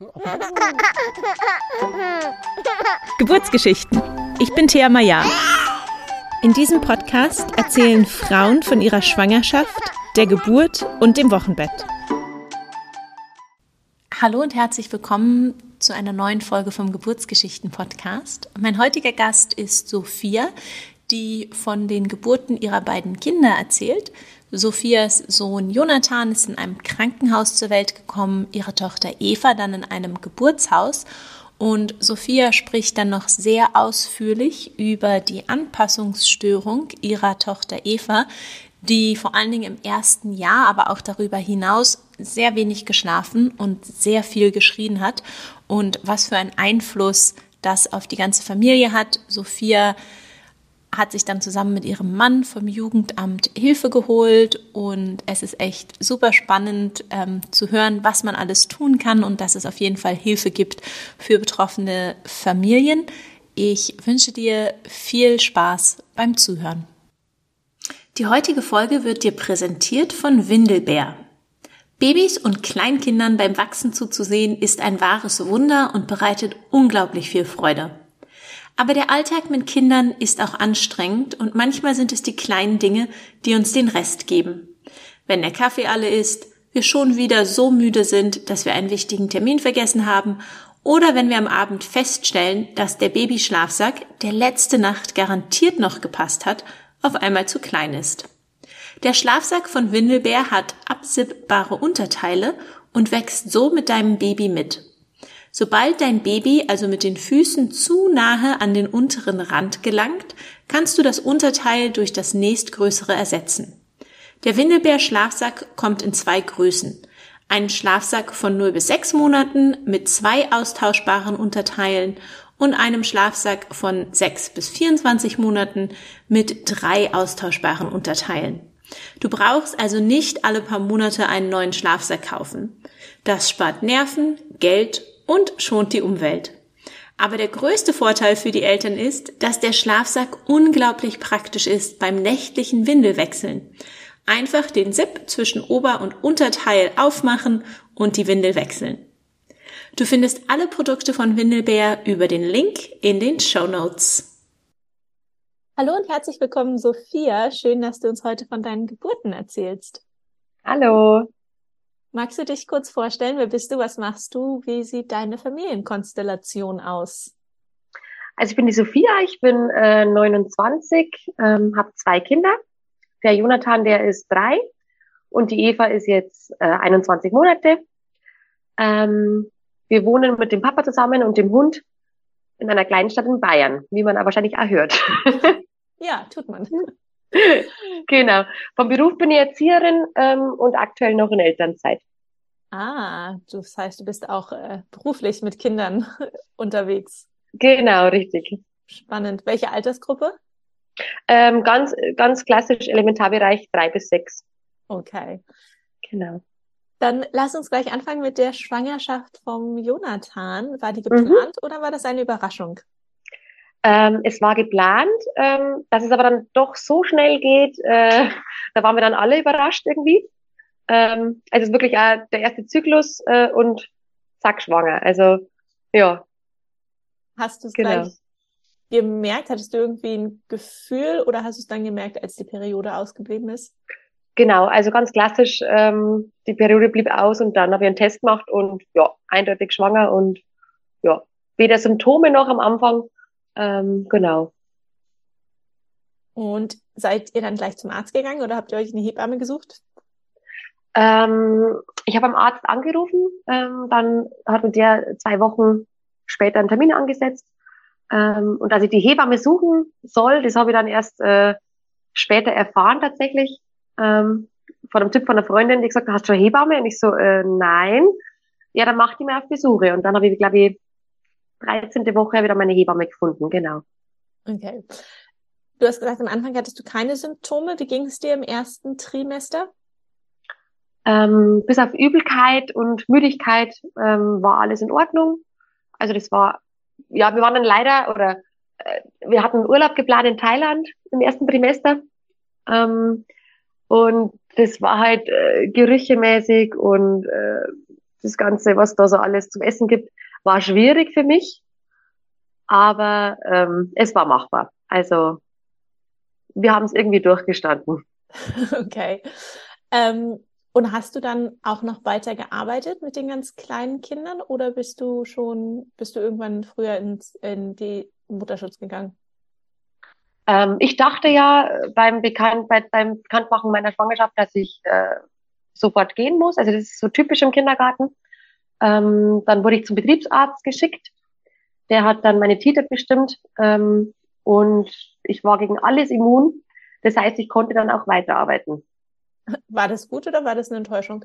Geburtsgeschichten. Ich bin Thea Maya. In diesem Podcast erzählen Frauen von ihrer Schwangerschaft, der Geburt und dem Wochenbett. Hallo und herzlich willkommen zu einer neuen Folge vom Geburtsgeschichten-Podcast. Mein heutiger Gast ist Sophia, die von den Geburten ihrer beiden Kinder erzählt. Sophias Sohn Jonathan ist in einem Krankenhaus zur Welt gekommen, ihre Tochter Eva dann in einem Geburtshaus. Und Sophia spricht dann noch sehr ausführlich über die Anpassungsstörung ihrer Tochter Eva, die vor allen Dingen im ersten Jahr, aber auch darüber hinaus sehr wenig geschlafen und sehr viel geschrien hat und was für einen Einfluss das auf die ganze Familie hat. Sophia hat sich dann zusammen mit ihrem Mann vom Jugendamt Hilfe geholt und es ist echt super spannend ähm, zu hören, was man alles tun kann und dass es auf jeden Fall Hilfe gibt für betroffene Familien. Ich wünsche dir viel Spaß beim Zuhören. Die heutige Folge wird dir präsentiert von Windelbär. Babys und Kleinkindern beim Wachsen zuzusehen ist ein wahres Wunder und bereitet unglaublich viel Freude. Aber der Alltag mit Kindern ist auch anstrengend und manchmal sind es die kleinen Dinge, die uns den Rest geben. Wenn der Kaffee alle ist, wir schon wieder so müde sind, dass wir einen wichtigen Termin vergessen haben oder wenn wir am Abend feststellen, dass der Babyschlafsack, der letzte Nacht garantiert noch gepasst hat, auf einmal zu klein ist. Der Schlafsack von Windelbär hat absippbare Unterteile und wächst so mit deinem Baby mit. Sobald dein Baby also mit den Füßen zu nahe an den unteren Rand gelangt, kannst du das Unterteil durch das nächstgrößere ersetzen. Der Windelbär Schlafsack kommt in zwei Größen. Ein Schlafsack von 0 bis 6 Monaten mit zwei austauschbaren Unterteilen und einem Schlafsack von 6 bis 24 Monaten mit drei austauschbaren Unterteilen. Du brauchst also nicht alle paar Monate einen neuen Schlafsack kaufen. Das spart Nerven, Geld und schont die Umwelt. Aber der größte Vorteil für die Eltern ist, dass der Schlafsack unglaublich praktisch ist beim nächtlichen Windelwechseln. Einfach den Zip zwischen Ober- und Unterteil aufmachen und die Windel wechseln. Du findest alle Produkte von Windelbär über den Link in den Show Notes. Hallo und herzlich willkommen, Sophia. Schön, dass du uns heute von deinen Geburten erzählst. Hallo. Magst du dich kurz vorstellen? Wer bist du? Was machst du? Wie sieht deine Familienkonstellation aus? Also ich bin die Sophia, ich bin äh, 29, ähm, habe zwei Kinder. Der Jonathan, der ist drei und die Eva ist jetzt äh, 21 Monate. Ähm, wir wohnen mit dem Papa zusammen und dem Hund in einer kleinen Stadt in Bayern, wie man aber wahrscheinlich auch hört. ja, tut man. genau. Vom Beruf bin ich Erzieherin ähm, und aktuell noch in Elternzeit. Ah, das heißt, du bist auch äh, beruflich mit Kindern unterwegs. Genau, richtig. Spannend. Welche Altersgruppe? Ähm, ganz, ganz klassisch Elementarbereich drei bis sechs. Okay. Genau. Dann lass uns gleich anfangen mit der Schwangerschaft vom Jonathan. War die geplant mhm. oder war das eine Überraschung? Ähm, es war geplant, ähm, dass es aber dann doch so schnell geht, äh, da waren wir dann alle überrascht irgendwie. Ähm, also wirklich äh, der erste Zyklus äh, und zack, schwanger. Also ja. Hast du es genau. gleich gemerkt? Hattest du irgendwie ein Gefühl oder hast du es dann gemerkt, als die Periode ausgeblieben ist? Genau, also ganz klassisch, ähm, die Periode blieb aus und dann habe ich einen Test gemacht und ja, eindeutig schwanger und ja, weder Symptome noch am Anfang ähm, genau. Und seid ihr dann gleich zum Arzt gegangen oder habt ihr euch eine Hebamme gesucht? Ähm, ich habe beim Arzt angerufen, ähm, dann hat der zwei Wochen später einen Termin angesetzt. Ähm, und als ich die Hebamme suchen soll, das habe ich dann erst äh, später erfahren tatsächlich, ähm, von einem Tipp von einer Freundin, die gesagt hat, hast du eine Hebamme? Und ich so, äh, nein. Ja, dann mach die mal auf Besuche. Und dann habe ich, glaube ich, 13. Woche wieder meine Hebamme gefunden, genau. Okay. Du hast gesagt, am Anfang hattest du keine Symptome. Wie ging es dir im ersten Trimester? Ähm, bis auf Übelkeit und Müdigkeit ähm, war alles in Ordnung. Also das war, ja, wir waren dann leider, oder äh, wir hatten Urlaub geplant in Thailand im ersten Trimester. Ähm, und das war halt äh, gerüchemäßig und äh, das Ganze, was da so alles zum Essen gibt, war schwierig für mich. Aber ähm, es war machbar. Also wir haben es irgendwie durchgestanden. Okay. Ähm, und hast du dann auch noch weiter gearbeitet mit den ganz kleinen Kindern oder bist du schon, bist du irgendwann früher ins, in die Mutterschutz gegangen? Ähm, ich dachte ja beim, Bekannt, bei, beim Bekanntmachen meiner Schwangerschaft, dass ich äh, sofort gehen muss. Also das ist so typisch im Kindergarten. Ähm, dann wurde ich zum Betriebsarzt geschickt. Der hat dann meine Titer bestimmt ähm, und ich war gegen alles immun. Das heißt, ich konnte dann auch weiterarbeiten. War das gut oder war das eine Enttäuschung?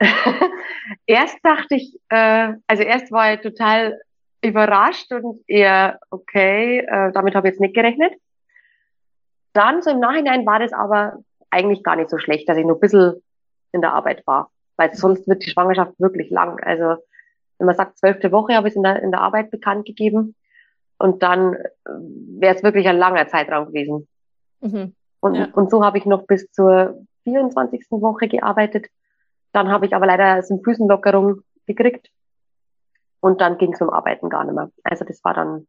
erst dachte ich, äh, also erst war ich total überrascht und eher, okay, äh, damit habe ich jetzt nicht gerechnet. Dann so im Nachhinein war das aber eigentlich gar nicht so schlecht, dass ich noch ein bisschen in der Arbeit war, weil sonst wird die Schwangerschaft wirklich lang. Also wenn man sagt, zwölfte Woche habe ich es in der, in der Arbeit bekannt gegeben und dann äh, wäre es wirklich ein langer Zeitraum gewesen. Mhm. Und, ja. und so habe ich noch bis zur 24. Woche gearbeitet. Dann habe ich aber leider Symphysenlockerung gekriegt und dann ging es um Arbeiten gar nicht mehr. Also das war dann,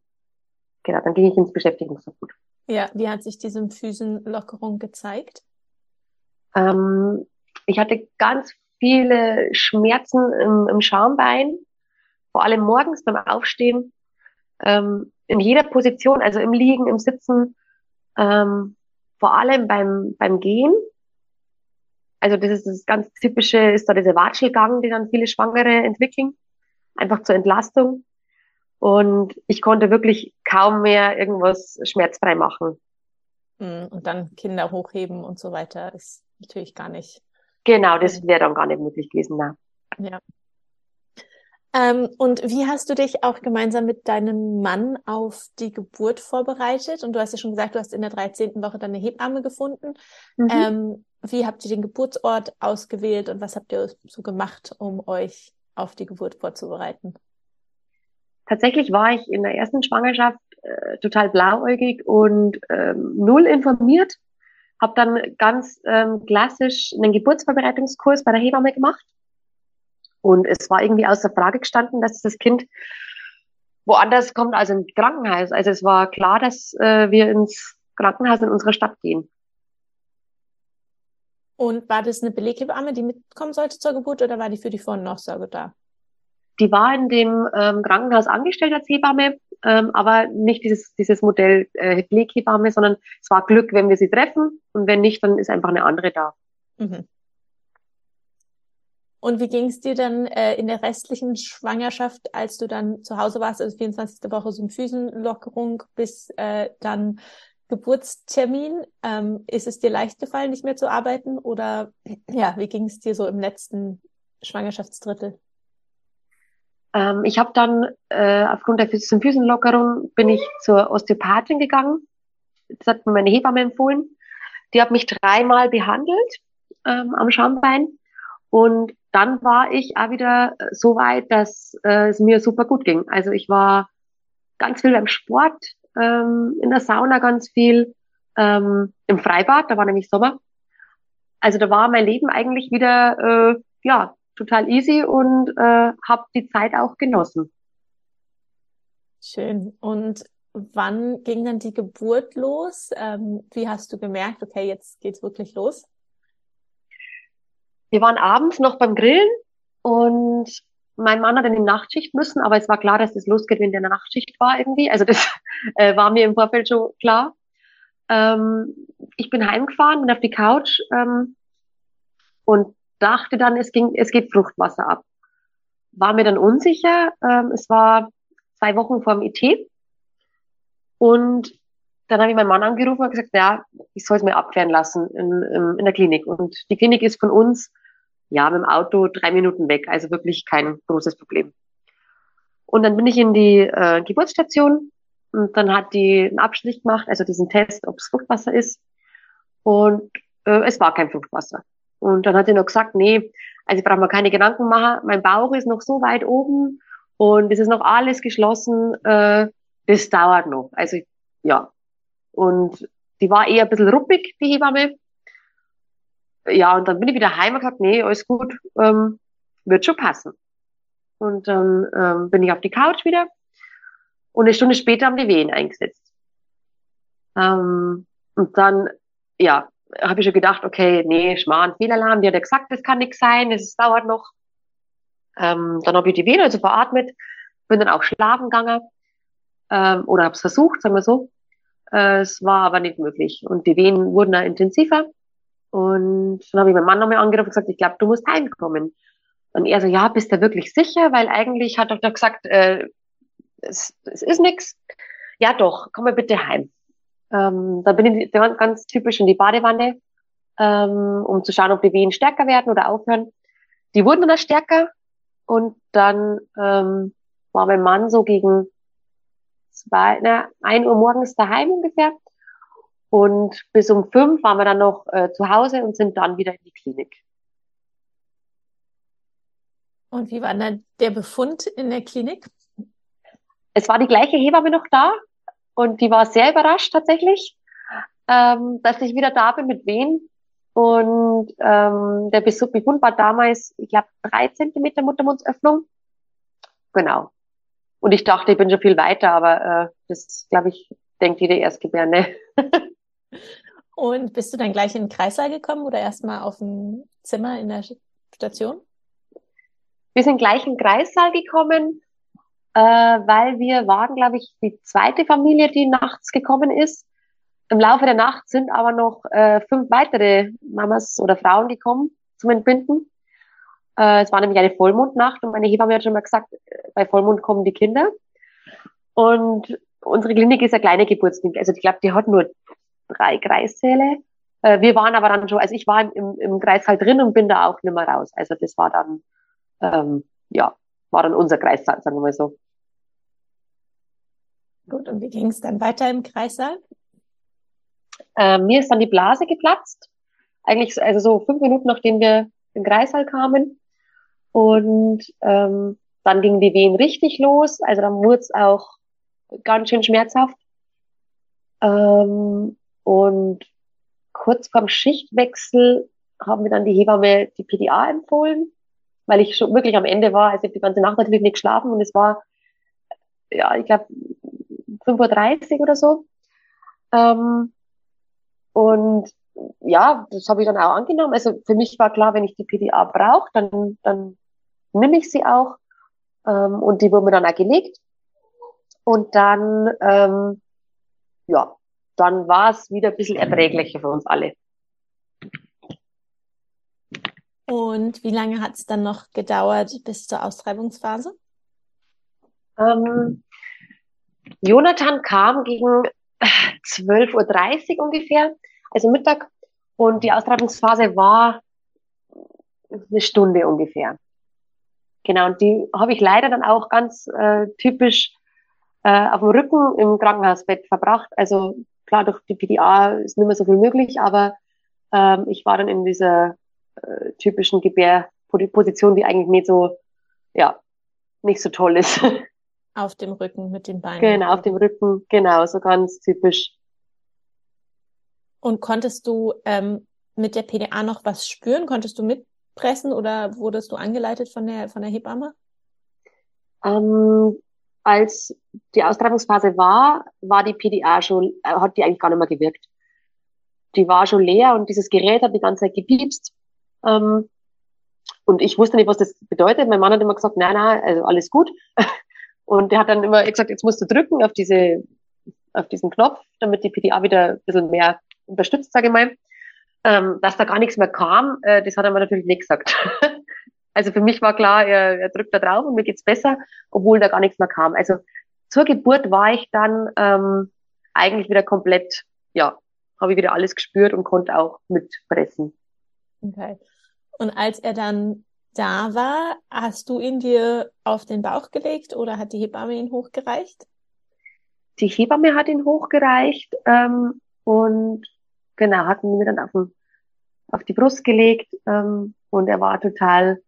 genau, dann ging ich ins Beschäftigungsverbot. Ja, wie hat sich die Symphysenlockerung gezeigt? Ähm, ich hatte ganz viele Schmerzen im, im Schambein, vor allem morgens beim Aufstehen, ähm, in jeder Position, also im Liegen, im Sitzen, ähm, vor allem beim, beim Gehen. Also das ist das ganz typische, ist da dieser Watschelgang, den dann viele Schwangere entwickeln, einfach zur Entlastung. Und ich konnte wirklich kaum mehr irgendwas schmerzfrei machen. Hm, und dann Kinder hochheben und so weiter ist natürlich gar nicht Genau, das wäre dann gar nicht möglich gewesen. Na. Ja. Ähm, und wie hast du dich auch gemeinsam mit deinem Mann auf die Geburt vorbereitet? Und du hast ja schon gesagt, du hast in der 13. Woche deine Hebamme gefunden. Mhm. Ähm, wie habt ihr den Geburtsort ausgewählt und was habt ihr so gemacht, um euch auf die Geburt vorzubereiten? Tatsächlich war ich in der ersten Schwangerschaft äh, total blauäugig und ähm, null informiert habe dann ganz ähm, klassisch einen Geburtsvorbereitungskurs bei der Hebamme gemacht. Und es war irgendwie außer Frage gestanden, dass das Kind woanders kommt als im Krankenhaus. Also es war klar, dass äh, wir ins Krankenhaus in unserer Stadt gehen. Und war das eine Beleghebamme, die mitkommen sollte zur Geburt oder war die für die Vor- und Nachsorge da? Die war in dem ähm, Krankenhaus angestellt als Hebamme, ähm, aber nicht dieses, dieses Modell äh, Pflegehebamme, sondern es war Glück, wenn wir sie treffen und wenn nicht, dann ist einfach eine andere da. Mhm. Und wie ging es dir dann äh, in der restlichen Schwangerschaft, als du dann zu Hause warst, also 24. Woche Symphysenlockerung bis äh, dann Geburtstermin? Ähm, ist es dir leicht gefallen, nicht mehr zu arbeiten? Oder ja, wie ging es dir so im letzten Schwangerschaftsdrittel? Ähm, ich habe dann äh, aufgrund der Symphysenlockerung bin ich zur Osteopathin gegangen. Das hat mir meine Hebamme empfohlen. Die hat mich dreimal behandelt ähm, am Schambein. Und dann war ich auch wieder so weit, dass äh, es mir super gut ging. Also ich war ganz viel beim Sport, ähm, in der Sauna ganz viel, ähm, im Freibad, da war nämlich Sommer. Also da war mein Leben eigentlich wieder äh, ja total easy und äh, habe die Zeit auch genossen. Schön. Und wann ging dann die Geburt los? Ähm, wie hast du gemerkt, okay, jetzt geht's wirklich los? Wir waren abends noch beim Grillen und mein Mann hat in die Nachtschicht müssen, aber es war klar, dass es losgeht, wenn der in der Nachtschicht war irgendwie. Also das äh, war mir im Vorfeld schon klar. Ähm, ich bin heimgefahren, bin auf die Couch ähm, und dachte dann, es ging, es geht Fruchtwasser ab. War mir dann unsicher. Ähm, es war zwei Wochen vor dem IT. Und dann habe ich meinen Mann angerufen und gesagt, ja, ich soll es mir abklären lassen in, in, der Klinik. Und die Klinik ist von uns, ja, mit dem Auto drei Minuten weg. Also wirklich kein großes Problem. Und dann bin ich in die äh, Geburtsstation und dann hat die einen Abstrich gemacht, also diesen Test, ob es Fruchtwasser ist. Und äh, es war kein Fruchtwasser. Und dann hat sie noch gesagt, nee, also ich brauche mir keine Gedanken machen, mein Bauch ist noch so weit oben und es ist noch alles geschlossen, äh, das dauert noch. Also ja. Und die war eher ein bisschen ruppig, die Hebamme. Ja, und dann bin ich wieder heim und gesagt, nee, alles gut. Ähm, wird schon passen. Und dann ähm, bin ich auf die Couch wieder und eine Stunde später haben die Wehen eingesetzt. Ähm, und dann, ja, habe ich schon gedacht, okay, nee, Schmarrn, Fehlalarm, die hat ja gesagt, das kann nichts sein, es dauert noch. Ähm, dann habe ich die Wehen also veratmet, bin dann auch schlafen gegangen ähm, oder habe es versucht, sagen wir so. Äh, es war aber nicht möglich und die Wehen wurden da intensiver. Und dann habe ich meinen Mann nochmal angerufen und gesagt, ich glaube, du musst heimkommen. Und er so, ja, bist du wirklich sicher? Weil eigentlich hat er doch gesagt, äh, es, es ist nix. Ja doch, komm mal bitte heim. Ähm, da bin ich ganz typisch in die Badewanne, ähm, um zu schauen, ob die Wehen stärker werden oder aufhören. Die wurden dann stärker und dann ähm, war mein Mann so gegen zwei, na, ein Uhr morgens daheim ungefähr. Und bis um fünf waren wir dann noch äh, zu Hause und sind dann wieder in die Klinik. Und wie war dann der Befund in der Klinik? Es war die gleiche Hebamme noch da und die war sehr überrascht tatsächlich, ähm, dass ich wieder da bin mit Wehen. Und ähm, der Befund war damals, ich glaube, drei Zentimeter Muttermundsöffnung. Genau. Und ich dachte, ich bin schon viel weiter, aber äh, das, glaube ich, denkt jede Erstgebärende. Und bist du dann gleich in den Kreissaal gekommen oder erstmal auf dem Zimmer in der Station? Wir sind gleich in den Kreissaal gekommen, äh, weil wir waren, glaube ich, die zweite Familie, die nachts gekommen ist. Im Laufe der Nacht sind aber noch äh, fünf weitere Mamas oder Frauen gekommen zum Entbinden. Äh, es war nämlich eine Vollmondnacht und meine Hebamme hat schon mal gesagt, bei Vollmond kommen die Kinder. Und unsere Klinik ist eine kleine Geburtsklinik. Also ich glaube, die hat nur drei Kreissäle. Äh, wir waren aber dann schon, also ich war im, im Kreissaal drin und bin da auch nicht mehr raus. Also das war dann, ähm, ja, war dann unser Kreissaal, sagen wir mal so. Gut, und wie ging es dann weiter im Kreissaal? Äh, mir ist dann die Blase geplatzt. Eigentlich, also so fünf Minuten nachdem wir im Kreissaal kamen. Und ähm, dann gingen die Wehen richtig los. Also dann wurde es auch ganz schön schmerzhaft. Ähm, und kurz vorm Schichtwechsel haben wir dann die Hebamme die PDA empfohlen, weil ich schon wirklich am Ende war. Also ich habe die ganze Nacht natürlich nicht geschlafen und es war, ja, ich glaube, 5.30 Uhr oder so. Ähm, und ja, das habe ich dann auch angenommen. Also für mich war klar, wenn ich die PDA brauche, dann, dann nehme ich sie auch. Ähm, und die wurden mir dann auch gelegt. Und dann, ähm, ja, dann war es wieder ein bisschen erträglicher für uns alle. Und wie lange hat es dann noch gedauert bis zur Austreibungsphase? Ähm, Jonathan kam gegen 12.30 Uhr ungefähr, also Mittag. Und die Austreibungsphase war eine Stunde ungefähr. Genau, und die habe ich leider dann auch ganz äh, typisch äh, auf dem Rücken im Krankenhausbett verbracht. Also klar, durch die PDA ist nicht mehr so viel möglich, aber ähm, ich war dann in dieser äh, typischen Gebärposition, die eigentlich nicht so, ja, nicht so toll ist. Auf dem Rücken mit den Beinen. Genau, auf dem Rücken, genau, so ganz typisch. Und konntest du ähm, mit der PDA noch was spüren? Konntest du mitpressen oder wurdest du angeleitet von der, von der Hebamme? Ähm, als die Austreibungsphase war, war die PDA schon, äh, hat die eigentlich gar nicht mehr gewirkt. Die war schon leer und dieses Gerät hat die ganze Zeit gepiepst. Ähm, und ich wusste nicht, was das bedeutet. Mein Mann hat immer gesagt, nein, nein, also alles gut. Und der hat dann immer gesagt, jetzt musst du drücken auf diese, auf diesen Knopf, damit die PDA wieder ein bisschen mehr unterstützt, sage ich mal. Ähm, dass da gar nichts mehr kam, äh, das hat er mir natürlich nicht gesagt. Also für mich war klar, er, er drückt da drauf und mir geht's besser, obwohl da gar nichts mehr kam. Also zur Geburt war ich dann ähm, eigentlich wieder komplett, ja, habe ich wieder alles gespürt und konnte auch mitpressen. Okay. Und als er dann da war, hast du ihn dir auf den Bauch gelegt oder hat die Hebamme ihn hochgereicht? Die Hebamme hat ihn hochgereicht ähm, und genau, hat ihn mir dann auf, den, auf die Brust gelegt ähm, und er war total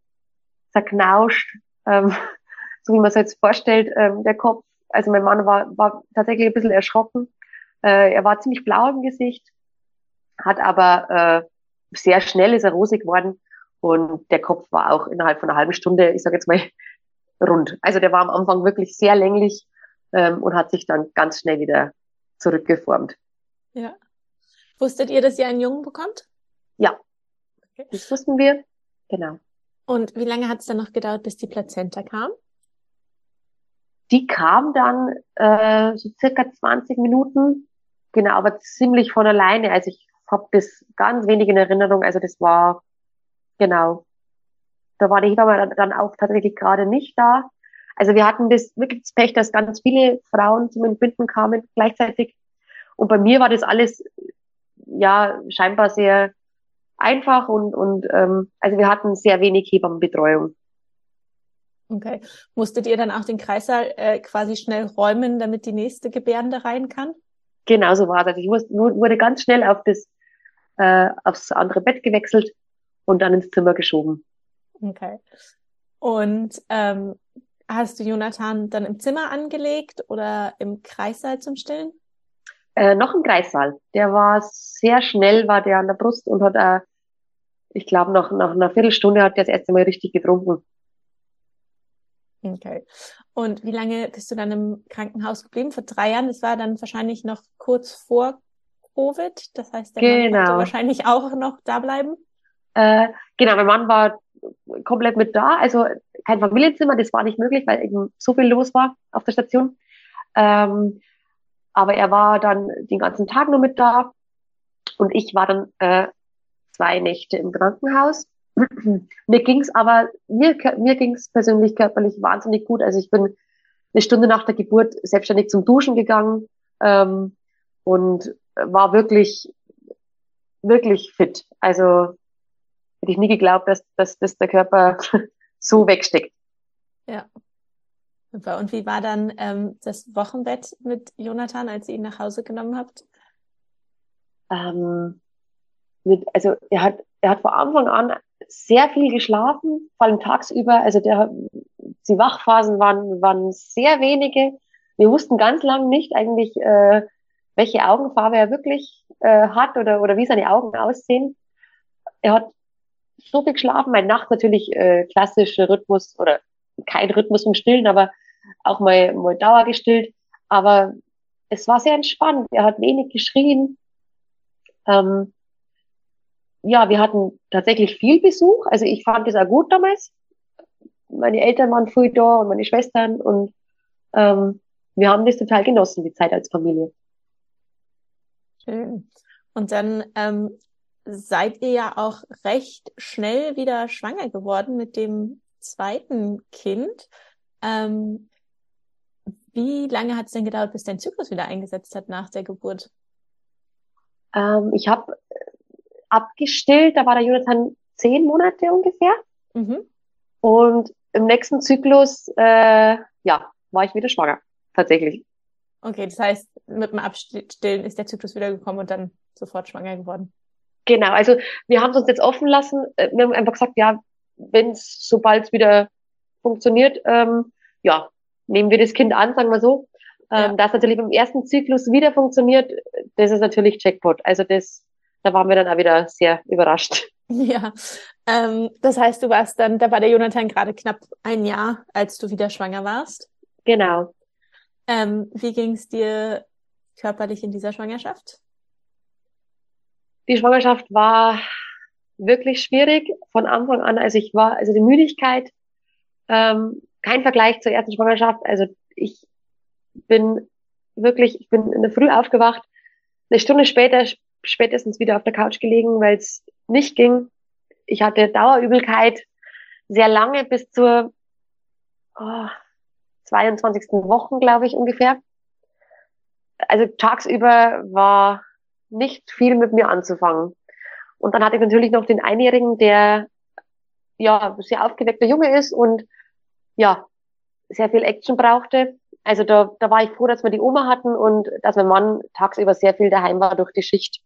zerknauscht, ähm, so wie man es jetzt vorstellt, ähm, der Kopf. Also mein Mann war, war tatsächlich ein bisschen erschrocken. Äh, er war ziemlich blau im Gesicht, hat aber äh, sehr schnell ist er rosig geworden Und der Kopf war auch innerhalb von einer halben Stunde, ich sage jetzt mal, rund. Also der war am Anfang wirklich sehr länglich ähm, und hat sich dann ganz schnell wieder zurückgeformt. Ja. Wusstet ihr, dass ihr einen Jungen bekommt? Ja. Okay. Das wussten wir. Genau. Und wie lange hat es dann noch gedauert, bis die Plazenta kam? Die kam dann äh, so circa 20 Minuten, genau, aber ziemlich von alleine. Also ich habe das ganz wenig in Erinnerung. Also das war genau. Da war die Hebamme dann auch tatsächlich gerade nicht da. Also wir hatten das wirklich das Pech, dass ganz viele Frauen zum Entbinden kamen gleichzeitig. Und bei mir war das alles ja scheinbar sehr einfach und, und ähm, also wir hatten sehr wenig Hebammenbetreuung. Okay. Musstet ihr dann auch den Kreissaal äh, quasi schnell räumen, damit die nächste Gebärende rein kann? Genau so war das. Ich wurde ganz schnell auf das, äh, aufs andere Bett gewechselt und dann ins Zimmer geschoben. Okay. Und ähm, hast du Jonathan dann im Zimmer angelegt oder im Kreissaal zum Stillen? Äh, noch im Kreissaal. Der war sehr schnell, war der an der Brust und hat, äh, ich glaube, nach, nach einer Viertelstunde hat der das erste Mal richtig getrunken. Okay. Und wie lange bist du dann im Krankenhaus geblieben? Vor drei Jahren. Das war dann wahrscheinlich noch kurz vor Covid. Das heißt, der genau. Wahrscheinlich auch noch da bleiben. Äh, genau, mein Mann war komplett mit da. Also kein Familienzimmer, das war nicht möglich, weil eben so viel los war auf der Station. Ähm, aber er war dann den ganzen Tag nur mit da. Und ich war dann äh, zwei Nächte im Krankenhaus. mir ging's aber, mir, mir ging's persönlich körperlich wahnsinnig gut. Also ich bin eine Stunde nach der Geburt selbstständig zum Duschen gegangen ähm, und war wirklich, wirklich fit. Also hätte ich nie geglaubt, dass, dass, dass der Körper so wegsteckt. Ja. Super. Und wie war dann ähm, das Wochenbett mit Jonathan, als ihr ihn nach Hause genommen habt? Ähm, mit, also er hat, er hat vor Anfang an sehr viel geschlafen, vor allem tagsüber. Also der, die Wachphasen waren, waren sehr wenige. Wir wussten ganz lang nicht eigentlich, äh, welche Augenfarbe er wirklich äh, hat oder, oder wie seine Augen aussehen. Er hat so viel geschlafen, mein Nacht natürlich äh, klassischer Rhythmus oder kein Rhythmus im Stillen, aber auch mal, mal Dauer gestillt. Aber es war sehr entspannt. Er hat wenig geschrien. Ähm, ja, wir hatten tatsächlich viel Besuch. Also ich fand das auch gut damals. Meine Eltern waren früh da und meine Schwestern und ähm, wir haben das total genossen, die Zeit als Familie. Schön. Und dann ähm, seid ihr ja auch recht schnell wieder schwanger geworden mit dem zweiten Kind. Ähm, wie lange hat es denn gedauert, bis dein Zyklus wieder eingesetzt hat nach der Geburt? Ähm, ich habe abgestillt, da war der Jonathan zehn Monate ungefähr. Mhm. Und im nächsten Zyklus, äh, ja, war ich wieder schwanger, tatsächlich. Okay, das heißt, mit dem Abstillen ist der Zyklus wieder gekommen und dann sofort schwanger geworden. Genau, also wir haben es uns jetzt offen lassen. Äh, wir haben einfach gesagt, ja, wenn es sobald es wieder funktioniert, ähm, ja, nehmen wir das Kind an, sagen wir so. Ähm, ja. Das natürlich im ersten Zyklus wieder funktioniert, das ist natürlich Jackpot. Also das, da waren wir dann auch wieder sehr überrascht. Ja, ähm, das heißt, du warst dann, da war der Jonathan gerade knapp ein Jahr, als du wieder schwanger warst. Genau. Ähm, wie ging es dir körperlich in dieser Schwangerschaft? Die Schwangerschaft war wirklich schwierig von Anfang an. Also ich war, also die Müdigkeit, ähm, kein Vergleich zur ersten Schwangerschaft. Also ich bin wirklich, ich bin in der Früh aufgewacht, eine Stunde später spätestens wieder auf der Couch gelegen, weil es nicht ging. Ich hatte Dauerübelkeit sehr lange bis zur oh, 22. Wochen, glaube ich, ungefähr. Also tagsüber war nicht viel mit mir anzufangen. Und dann hatte ich natürlich noch den Einjährigen, der ja sehr aufgeweckter Junge ist und ja sehr viel Action brauchte. Also da, da war ich froh, dass wir die Oma hatten und dass mein Mann tagsüber sehr viel daheim war durch die Schicht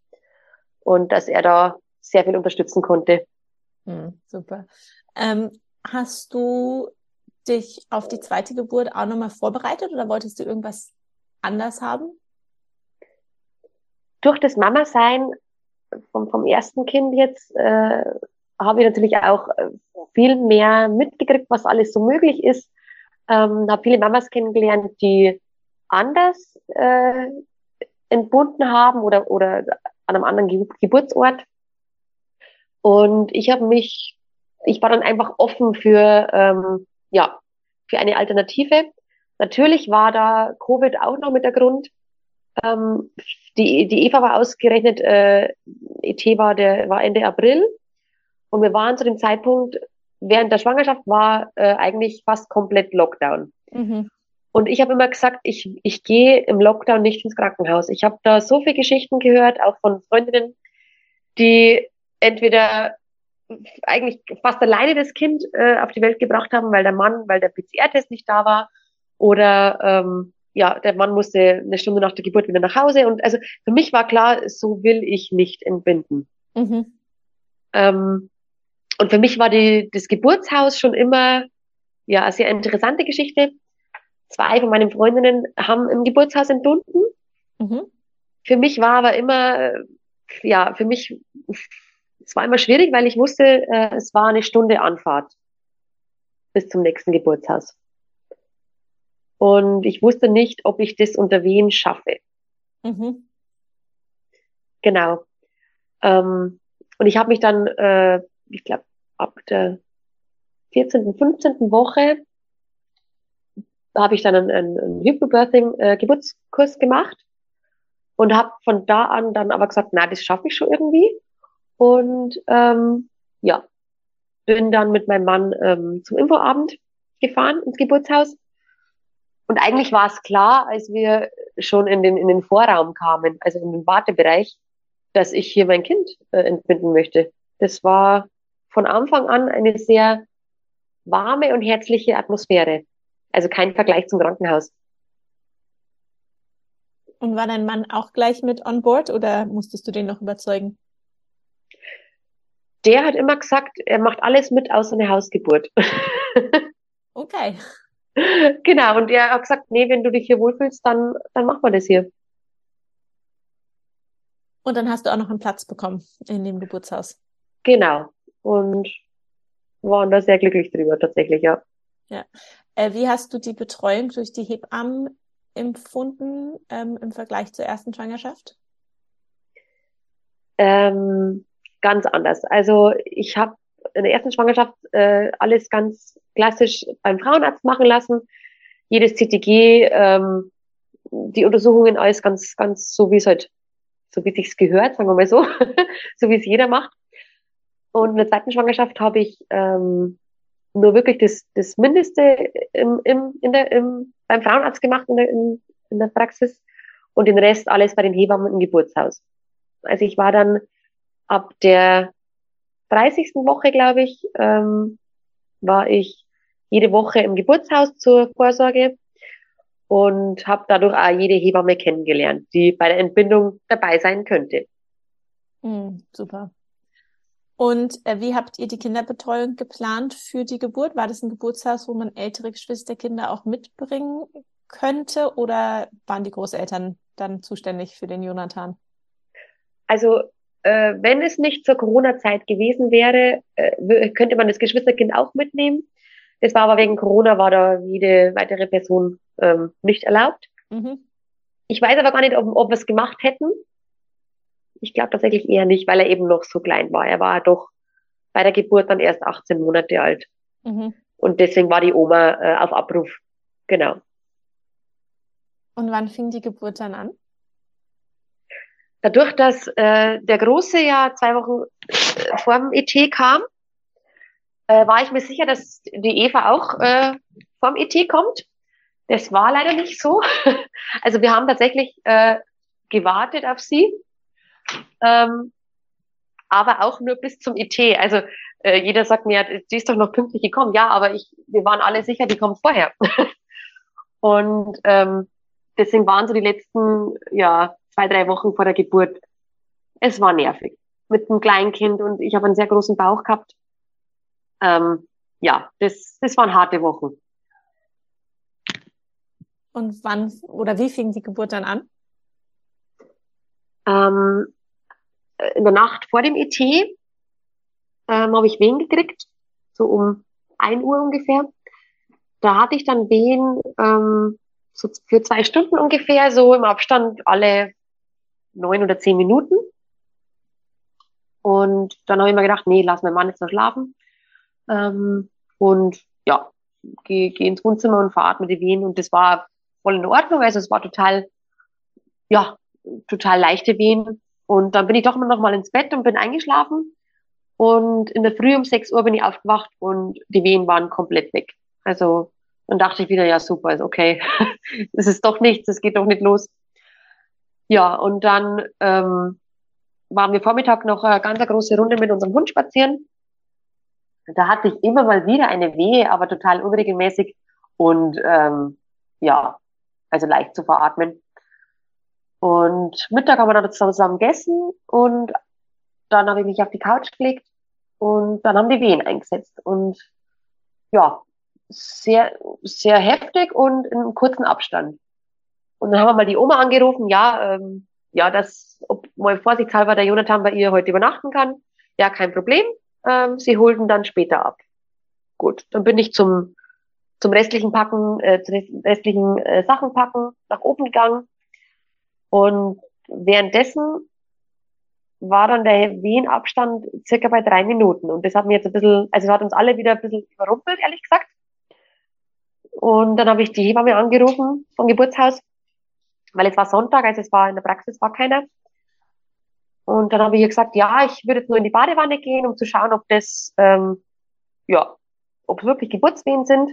und dass er da sehr viel unterstützen konnte. Hm, super. Ähm, hast du dich auf die zweite Geburt auch nochmal vorbereitet oder wolltest du irgendwas anders haben? Durch das Mama-Sein vom, vom ersten Kind jetzt äh, habe ich natürlich auch äh, viel mehr mitgekriegt, was alles so möglich ist. Ähm, habe viele Mamas kennengelernt, die anders äh, entbunden haben oder, oder an einem anderen Ge Geburtsort. Und ich habe mich, ich war dann einfach offen für, ähm, ja, für eine Alternative. Natürlich war da Covid auch noch mit der Grund. Ähm, die, die Eva war ausgerechnet, äh, ET war, der, war Ende April. Und wir waren zu dem Zeitpunkt, während der Schwangerschaft war äh, eigentlich fast komplett Lockdown. Mhm. Und ich habe immer gesagt, ich, ich gehe im Lockdown nicht ins Krankenhaus. Ich habe da so viele Geschichten gehört, auch von Freundinnen, die entweder eigentlich fast alleine das Kind äh, auf die Welt gebracht haben, weil der Mann, weil der PCR-Test nicht da war, oder ähm, ja, der Mann musste eine Stunde nach der Geburt wieder nach Hause. Und also für mich war klar, so will ich nicht entbinden. Mhm. Ähm, und für mich war die, das Geburtshaus schon immer ja eine sehr interessante Geschichte. Zwei von meinen Freundinnen haben im Geburtshaus entbunden. Mhm. Für mich war aber immer, ja, für mich, es war immer schwierig, weil ich wusste, äh, es war eine Stunde Anfahrt bis zum nächsten Geburtshaus. Und ich wusste nicht, ob ich das unter wen schaffe. Mhm. Genau. Ähm, und ich habe mich dann, äh, ich glaube, ab der 14., 15. Woche habe ich dann einen, einen, einen Hypnobirthing-Geburtskurs äh, gemacht und habe von da an dann aber gesagt, na, das schaffe ich schon irgendwie. Und ähm, ja, bin dann mit meinem Mann ähm, zum Infoabend gefahren ins Geburtshaus und eigentlich war es klar, als wir schon in den, in den Vorraum kamen, also in den Wartebereich, dass ich hier mein Kind äh, entbinden möchte. Das war von Anfang an eine sehr warme und herzliche Atmosphäre. Also kein Vergleich zum Krankenhaus. Und war dein Mann auch gleich mit on board oder musstest du den noch überzeugen? Der hat immer gesagt, er macht alles mit außer eine Hausgeburt. okay. genau, und er hat gesagt, nee, wenn du dich hier wohlfühlst, dann, dann machen wir das hier. Und dann hast du auch noch einen Platz bekommen in dem Geburtshaus. Genau. Und waren da sehr glücklich drüber, tatsächlich, ja. Ja. Äh, wie hast du die Betreuung durch die Hebammen empfunden ähm, im Vergleich zur ersten Schwangerschaft? Ähm, ganz anders. Also ich habe in der ersten Schwangerschaft äh, alles ganz klassisch beim Frauenarzt machen lassen. Jedes CTG, ähm, die Untersuchungen, alles ganz, ganz so wie es halt, so wie es sich gehört, sagen wir mal so, so wie es jeder macht. Und in der zweiten Schwangerschaft habe ich ähm, nur wirklich das, das Mindeste im, im, in der, im, beim Frauenarzt gemacht in der, in, in der Praxis und den Rest alles bei den Hebammen im Geburtshaus. Also ich war dann ab der 30. Woche, glaube ich, ähm, war ich jede Woche im Geburtshaus zur Vorsorge und habe dadurch auch jede Hebamme kennengelernt, die bei der Entbindung dabei sein könnte. Mm, super. Und äh, wie habt ihr die Kinderbetreuung geplant für die Geburt? War das ein Geburtshaus, wo man ältere Geschwisterkinder auch mitbringen könnte oder waren die Großeltern dann zuständig für den Jonathan? Also äh, wenn es nicht zur Corona-Zeit gewesen wäre, äh, könnte man das Geschwisterkind auch mitnehmen. Das war aber wegen Corona, war da jede weitere Person ähm, nicht erlaubt. Mhm. Ich weiß aber gar nicht, ob, ob wir es gemacht hätten. Ich glaube tatsächlich eher nicht, weil er eben noch so klein war. Er war doch bei der Geburt dann erst 18 Monate alt. Mhm. Und deswegen war die Oma äh, auf Abruf. Genau. Und wann fing die Geburt dann an? Dadurch, dass äh, der Große ja zwei Wochen äh, vor dem ET kam, äh, war ich mir sicher, dass die Eva auch äh, vom ET kommt. Das war leider nicht so. Also wir haben tatsächlich äh, gewartet auf sie, ähm, aber auch nur bis zum ET. Also äh, jeder sagt mir, die ist doch noch pünktlich gekommen. Ja, aber ich, wir waren alle sicher, die kommt vorher. Und ähm, deswegen waren so die letzten ja zwei, drei Wochen vor der Geburt. Es war nervig mit einem Kleinkind und ich habe einen sehr großen Bauch gehabt. Ähm, ja, das, das waren harte Wochen. Und wann oder wie fing die Geburt dann an? Ähm, in der Nacht vor dem ET. ähm, habe ich Wehen gekriegt, so um ein Uhr ungefähr. Da hatte ich dann Wehen ähm, so für zwei Stunden ungefähr, so im Abstand alle neun oder zehn Minuten. Und dann habe ich mir gedacht, nee, lass meinen Mann jetzt noch schlafen. Ähm, und ja, gehe geh ins Wohnzimmer und veratme die Wehen. Und das war voll in Ordnung. Also es war total, ja, total leichte Wehen. Und dann bin ich doch immer noch mal ins Bett und bin eingeschlafen. Und in der Früh um 6 Uhr bin ich aufgewacht und die Wehen waren komplett weg. Also dann dachte ich wieder, ja super, ist okay. es ist doch nichts, es geht doch nicht los. Ja, und dann ähm, waren wir Vormittag noch eine ganz große Runde mit unserem Hund spazieren. Da hatte ich immer mal wieder eine Wehe, aber total unregelmäßig und ähm, ja, also leicht zu veratmen. Und Mittag haben wir dann zusammen gegessen und dann habe ich mich auf die Couch gelegt und dann haben die Wehen eingesetzt. Und ja, sehr, sehr heftig und in kurzen Abstand. Und dann haben wir mal die Oma angerufen, ja, ähm, ja, dass, ob mal vorsichtshalber der Jonathan bei ihr heute übernachten kann. Ja, kein Problem. Ähm, sie holten dann später ab. Gut, dann bin ich zum, zum restlichen Packen, äh, zum restlichen äh, Sachen packen, nach oben gegangen. Und währenddessen war dann der Wehenabstand circa bei drei Minuten. Und das hat mir jetzt ein bisschen, also hat uns alle wieder ein bisschen überrumpelt, ehrlich gesagt. Und dann habe ich die Hebamme angerufen vom Geburtshaus, weil es war Sonntag, also es war in der Praxis war keiner. Und dann habe ich ihr gesagt, ja, ich würde jetzt nur in die Badewanne gehen, um zu schauen, ob das, ähm, ja, ob es wirklich Geburtswehen sind.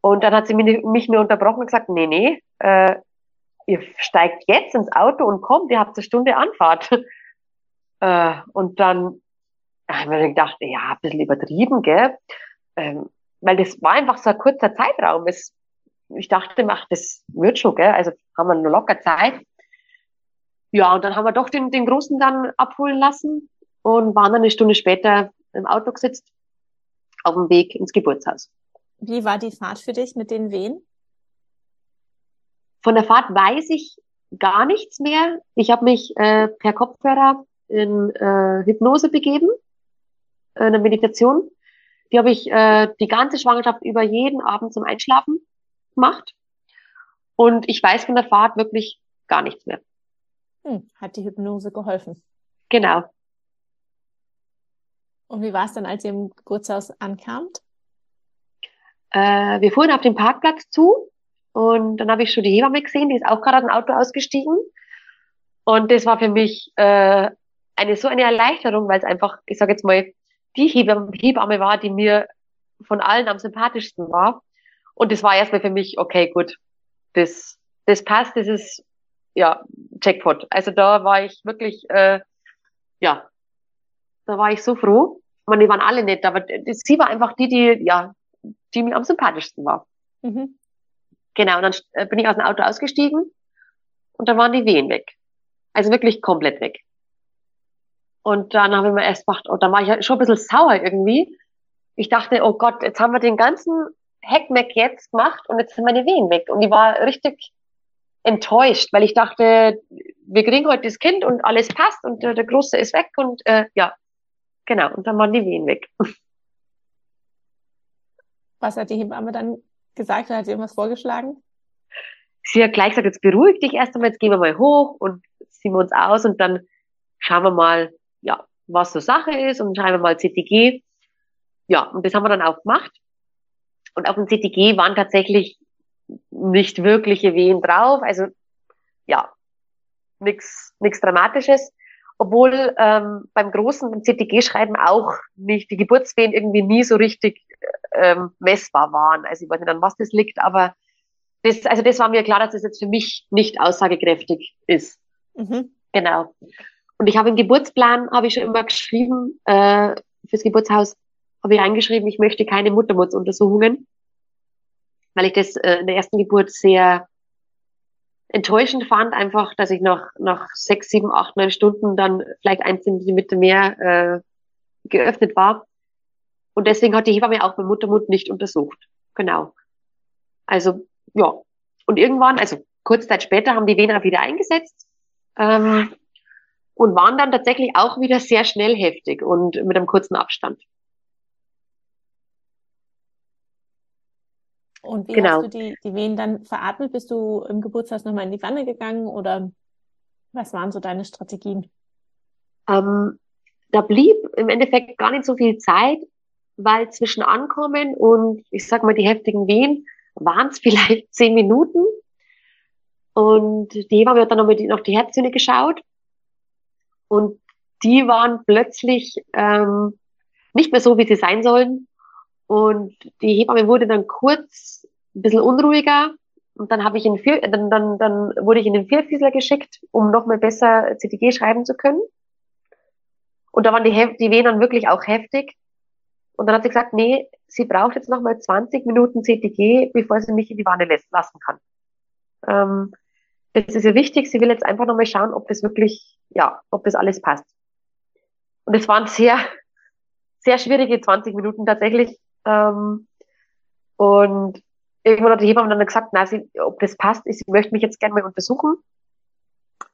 Und dann hat sie mich, mich nur unterbrochen und gesagt, nee, nee, äh, ihr steigt jetzt ins Auto und kommt, ihr habt eine Stunde Anfahrt. äh, und dann haben wir gedacht, ja, ein bisschen übertrieben, gell? Ähm, weil das war einfach so ein kurzer Zeitraum. Es, ich dachte, ach, das wird schon, gell? Also haben wir nur locker Zeit. Ja, und dann haben wir doch den, den Großen dann abholen lassen und waren dann eine Stunde später im Auto gesetzt, auf dem Weg ins Geburtshaus. Wie war die Fahrt für dich mit den Wehen? Von der Fahrt weiß ich gar nichts mehr. Ich habe mich äh, per Kopfhörer in äh, Hypnose begeben, äh, eine Meditation. Die habe ich äh, die ganze Schwangerschaft über jeden Abend zum Einschlafen gemacht. Und ich weiß von der Fahrt wirklich gar nichts mehr. Hm, hat die Hypnose geholfen? Genau. Und wie war es dann, als ihr im Geburtshaus ankamt? Äh, wir fuhren auf den Parkplatz zu und dann habe ich schon die Hebamme gesehen, die ist auch gerade aus dem Auto ausgestiegen. Und das war für mich äh, eine so eine Erleichterung, weil es einfach, ich sage jetzt mal, die Hebamme war, die mir von allen am sympathischsten war. Und das war erstmal für mich, okay, gut, das, das passt, das ist, ja, Jackpot. Also da war ich wirklich, äh, ja, da war ich so froh. Man, die waren alle nett, aber sie war einfach die, die, ja, die mir am sympathischsten war. Mhm. Genau, und dann äh, bin ich aus dem Auto ausgestiegen und dann waren die Wehen weg. Also wirklich komplett weg. Und dann habe ich mir erst gedacht, oh, dann war ich ja schon ein bisschen sauer irgendwie. Ich dachte, oh Gott, jetzt haben wir den ganzen Heckmeck jetzt gemacht und jetzt sind meine Wehen weg. Und ich war richtig enttäuscht, weil ich dachte, wir kriegen heute das Kind und alles passt und äh, der Große ist weg und äh, ja, genau. Und dann waren die Wehen weg. Was hat die Hebamme dann gesagt? Hat sie irgendwas vorgeschlagen? Sie hat gleich gesagt, jetzt beruhig dich erst einmal, jetzt gehen wir mal hoch und ziehen wir uns aus und dann schauen wir mal, ja, was so Sache ist und schreiben wir mal CTG. Ja, und das haben wir dann auch gemacht. Und auf dem CTG waren tatsächlich nicht wirkliche Wehen drauf. Also ja, nichts nix Dramatisches. Obwohl ähm, beim großen CTG-Schreiben auch nicht die Geburtswehen irgendwie nie so richtig ähm, messbar waren. Also ich weiß nicht, an was das liegt, aber das, also das war mir klar, dass das jetzt für mich nicht aussagekräftig ist. Mhm. Genau. Und ich habe im Geburtsplan, habe ich schon immer geschrieben, äh, fürs Geburtshaus habe ich reingeschrieben, ich möchte keine Muttermutsuntersuchungen, weil ich das äh, in der ersten Geburt sehr enttäuschend fand, einfach, dass ich nach, nach sechs, sieben, acht, neun Stunden dann vielleicht ein Zentimeter mehr äh, geöffnet war. Und deswegen hat die Hebamme auch beim Muttermund nicht untersucht. Genau. Also, ja. Und irgendwann, also kurze Zeit später, haben die auch wieder eingesetzt. Ähm, und waren dann tatsächlich auch wieder sehr schnell heftig und mit einem kurzen Abstand. Und wie genau. hast du die, die Wehen dann veratmet? Bist du im Geburtshaus nochmal in die Wanne gegangen oder was waren so deine Strategien? Ähm, da blieb im Endeffekt gar nicht so viel Zeit, weil zwischen Ankommen und ich sag mal die heftigen Wehen waren es vielleicht zehn Minuten. Und die Hebamme hat dann noch, mit, noch die Herztöne geschaut. Und die waren plötzlich ähm, nicht mehr so, wie sie sein sollen. Und die Hebamme wurde dann kurz ein bisschen unruhiger. Und dann habe ich in vier, dann, dann, dann wurde ich in den Vierfüßler geschickt, um nochmal besser CTG schreiben zu können. Und da waren die, die Wehen dann wirklich auch heftig. Und dann hat sie gesagt, nee, sie braucht jetzt nochmal 20 Minuten CTG, bevor sie mich in die Wanne lässt, lassen kann. Ähm, das ist ja wichtig. Sie will jetzt einfach nochmal schauen, ob das wirklich, ja, ob das alles passt. Und es waren sehr, sehr schwierige 20 Minuten tatsächlich. Ähm, und irgendwann hat die Hebamme dann gesagt, na, sie, ob das passt, sie möchte mich jetzt gerne mal untersuchen,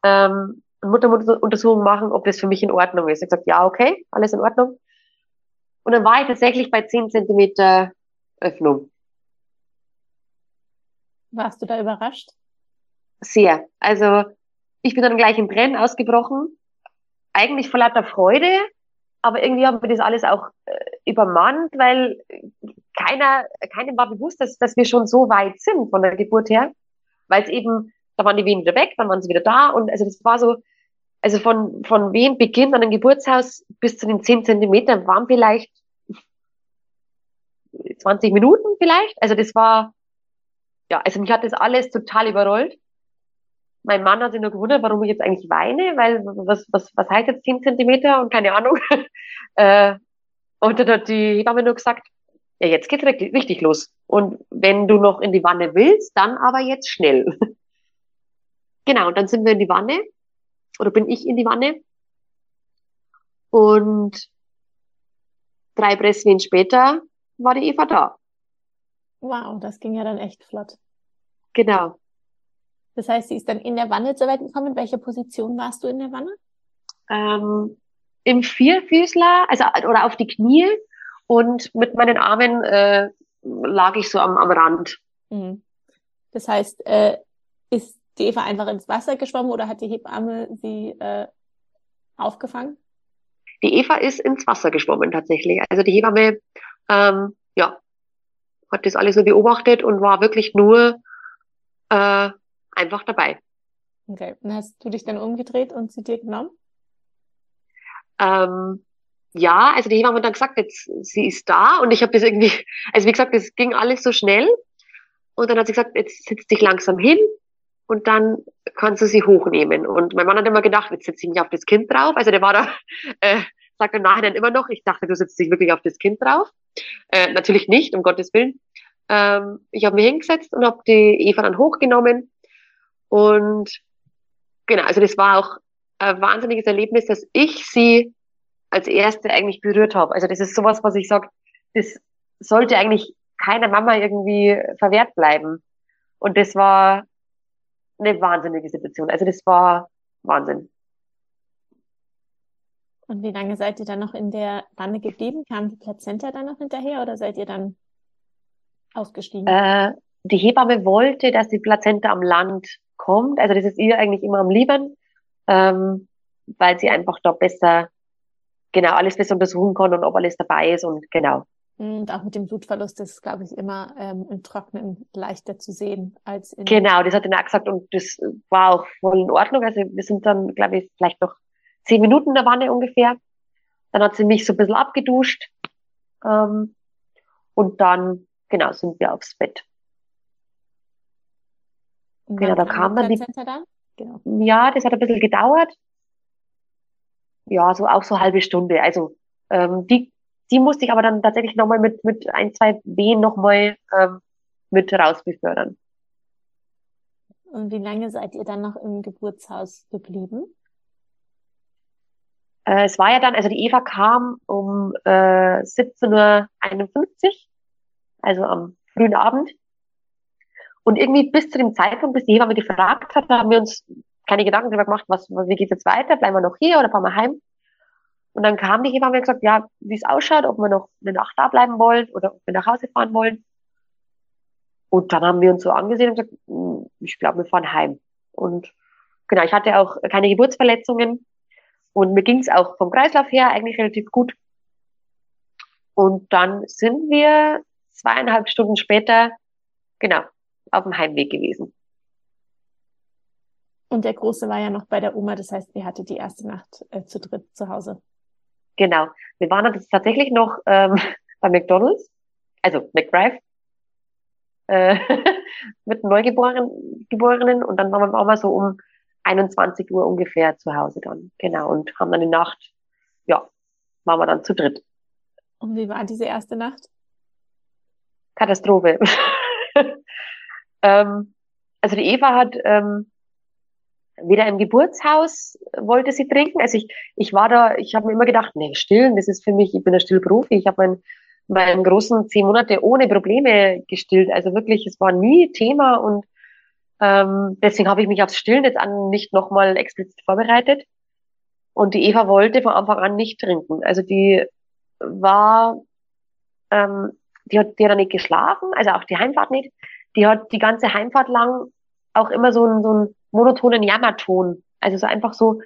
ähm, Muttermunduntersuchung machen, ob das für mich in Ordnung ist. Ich habe gesagt, ja, okay, alles in Ordnung. Und dann war ich tatsächlich bei 10 Zentimeter Öffnung. Warst du da überrascht? Sehr. Also ich bin dann gleich im Brennen ausgebrochen. Eigentlich vor lauter Freude, aber irgendwie haben wir das alles auch äh, übermannt, weil keiner, keinem war bewusst, dass, dass wir schon so weit sind von der Geburt her, weil es eben, da waren die Wehen wieder weg, dann waren sie wieder da und also das war so, also von, von Wehenbeginn an dem Geburtshaus bis zu den 10 Zentimetern waren vielleicht 20 Minuten vielleicht, also das war, ja, also mich hat das alles total überrollt. Mein Mann hat sich nur gewundert, warum ich jetzt eigentlich weine, weil was, was, was heißt jetzt 10 Zentimeter und keine Ahnung. äh, und dann hat die Hebamme nur gesagt, ja, jetzt geht's richtig, richtig los. Und wenn du noch in die Wanne willst, dann aber jetzt schnell. genau, und dann sind wir in die Wanne, oder bin ich in die Wanne. Und drei Presswehen später war die Eva da. Wow, das ging ja dann echt flott. Genau. Das heißt, sie ist dann in der Wanne zur Welt gekommen. In welcher Position warst du in der Wanne? Ähm, Im Vierfüßler, also oder auf die Knie und mit meinen Armen äh, lag ich so am, am Rand. Mhm. Das heißt, äh, ist die Eva einfach ins Wasser geschwommen oder hat die Hebamme sie äh, aufgefangen? Die Eva ist ins Wasser geschwommen tatsächlich. Also die Hebamme, ähm, ja, hat das alles so beobachtet und war wirklich nur äh, einfach dabei. Okay, und hast du dich dann umgedreht und sie dir genommen? Ähm, ja, also die Hebamme hat dann gesagt, jetzt, sie ist da und ich habe das irgendwie, also wie gesagt, das ging alles so schnell und dann hat sie gesagt, jetzt setz dich langsam hin und dann kannst du sie hochnehmen. Und mein Mann hat immer gedacht, jetzt setze ich mich auf das Kind drauf. Also der war da, äh, sagt im Nachhinein immer noch, ich dachte, du setzt dich wirklich auf das Kind drauf. Äh, natürlich nicht, um Gottes Willen. Ähm, ich habe mich hingesetzt und habe die Eva dann hochgenommen. Und genau, also das war auch ein wahnsinniges Erlebnis, dass ich sie als erste eigentlich berührt habe. Also das ist sowas, was ich sage, das sollte eigentlich keiner Mama irgendwie verwehrt bleiben. Und das war eine wahnsinnige Situation. Also das war Wahnsinn. Und wie lange seid ihr dann noch in der Wanne geblieben? Kam die Plazenta dann noch hinterher oder seid ihr dann ausgestiegen? Äh, die Hebamme wollte, dass die Plazenta am Land kommt. Also das ist ihr eigentlich immer am lieben, ähm, weil sie einfach da besser genau alles besser untersuchen kann und ob alles dabei ist und genau. Und auch mit dem Blutverlust ist glaube ich, immer ähm, im Trocknen leichter zu sehen als in. Genau, das hat er auch gesagt und das war auch voll in Ordnung. Also wir sind dann, glaube ich, vielleicht noch zehn Minuten in der Wanne ungefähr. Dann hat sie mich so ein bisschen abgeduscht. Ähm, und dann, genau, sind wir aufs Bett. Und genau, da kam dann die. Dann? Genau. Ja, das hat ein bisschen gedauert ja, so auch so halbe Stunde. Also ähm, die, die musste ich aber dann tatsächlich nochmal mit, mit ein, zwei Wehen nochmal ähm, mit rausbefördern. Und wie lange seid ihr dann noch im Geburtshaus geblieben? Äh, es war ja dann, also die Eva kam um äh, 17.51 Uhr, also am frühen Abend. Und irgendwie bis zu dem Zeitpunkt, bis die mich gefragt hat, haben wir uns keine Gedanken darüber gemacht, was, wie geht's jetzt weiter? Bleiben wir noch hier oder fahren wir heim? Und dann kam die Hebamme und gesagt, ja, wie es ausschaut, ob wir noch eine Nacht da bleiben wollen oder ob wir nach Hause fahren wollen. Und dann haben wir uns so angesehen und gesagt, hm, ich glaube, wir fahren heim. Und genau, ich hatte auch keine Geburtsverletzungen und mir ging es auch vom Kreislauf her eigentlich relativ gut. Und dann sind wir zweieinhalb Stunden später, genau, auf dem Heimweg gewesen. Und der Große war ja noch bei der Oma, das heißt, ihr hatte die erste Nacht äh, zu dritt zu Hause. Genau. Wir waren dann tatsächlich noch ähm, bei McDonalds, also McDrive, äh, mit Neugeborenen Geborenen, und dann waren wir auch mal so um 21 Uhr ungefähr zu Hause dann. Genau. Und haben dann die Nacht, ja, waren wir dann zu dritt. Und wie war diese erste Nacht? Katastrophe. ähm, also die Eva hat ähm, weder im Geburtshaus wollte sie trinken. Also ich, ich war da, ich habe mir immer gedacht, nee, stillen, das ist für mich, ich bin ein Stillprofi. Ich habe meinen, meinen großen zehn Monate ohne Probleme gestillt. Also wirklich, es war nie Thema und ähm, deswegen habe ich mich aufs Stillen jetzt an nicht nochmal explizit vorbereitet. Und die Eva wollte von Anfang an nicht trinken. Also die war, ähm, die hat, die hat nicht geschlafen, also auch die Heimfahrt nicht. Die hat die ganze Heimfahrt lang auch immer so ein, so ein monotonen Jammerton. Also so einfach so,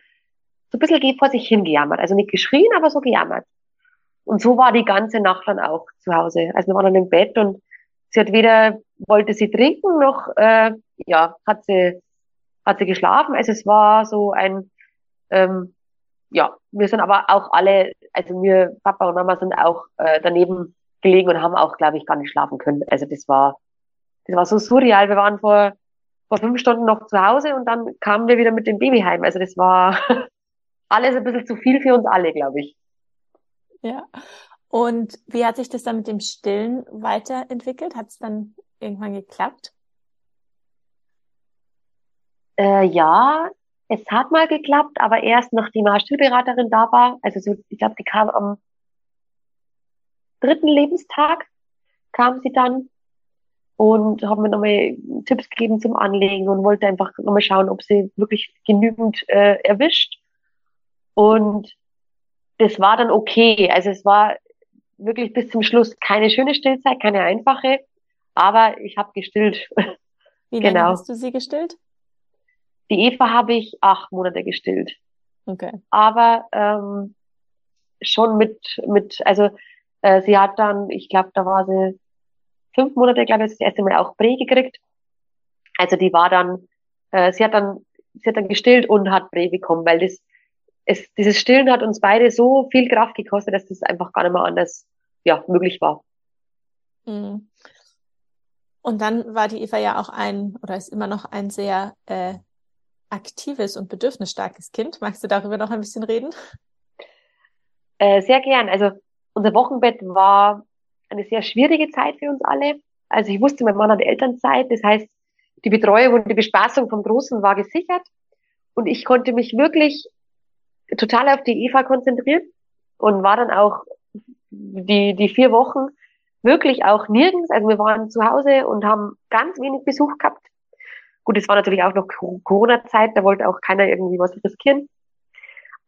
so ein bisschen vor sich hin gejammert. Also nicht geschrien, aber so gejammert. Und so war die ganze Nacht dann auch zu Hause. Also wir waren dann im Bett und sie hat weder, wollte sie trinken, noch, äh, ja, hat sie, hat sie geschlafen. Also es war so ein, ähm, ja, wir sind aber auch alle, also wir, Papa und Mama sind auch äh, daneben gelegen und haben auch, glaube ich, gar nicht schlafen können. Also das war, das war so surreal. Wir waren vor vor fünf Stunden noch zu Hause und dann kamen wir wieder mit dem Baby heim. Also das war alles ein bisschen zu viel für uns alle, glaube ich. Ja. Und wie hat sich das dann mit dem Stillen weiterentwickelt? Hat es dann irgendwann geklappt? Äh, ja, es hat mal geklappt, aber erst nachdem eine Stillberaterin da war. Also so, ich glaube, die kam am dritten Lebenstag, kam sie dann und habe mir nochmal Tipps gegeben zum Anlegen und wollte einfach nochmal schauen, ob sie wirklich genügend äh, erwischt. Und das war dann okay. Also es war wirklich bis zum Schluss keine schöne Stillzeit, keine einfache, aber ich habe gestillt. Wie lange genau. hast du sie gestillt? Die Eva habe ich acht Monate gestillt. Okay. Aber ähm, schon mit, mit, also äh, sie hat dann, ich glaube, da war sie fünf Monate, glaube ich, das erste Mal auch Bree gekriegt. Also die war dann, äh, sie hat dann, sie hat dann gestillt und hat Bree bekommen, weil das, es, dieses Stillen hat uns beide so viel Kraft gekostet, dass das einfach gar nicht mehr anders, ja, möglich war. Mhm. Und dann war die Eva ja auch ein, oder ist immer noch ein sehr äh, aktives und bedürfnisstarkes Kind. Magst du darüber noch ein bisschen reden? Äh, sehr gern. Also unser Wochenbett war eine sehr schwierige Zeit für uns alle. Also ich wusste, mein Mann hat Elternzeit, das heißt, die Betreuung und die Bespaßung vom Großen war gesichert. Und ich konnte mich wirklich total auf die Eva konzentrieren und war dann auch die, die vier Wochen wirklich auch nirgends. Also wir waren zu Hause und haben ganz wenig Besuch gehabt. Gut, es war natürlich auch noch Corona-Zeit, da wollte auch keiner irgendwie was riskieren.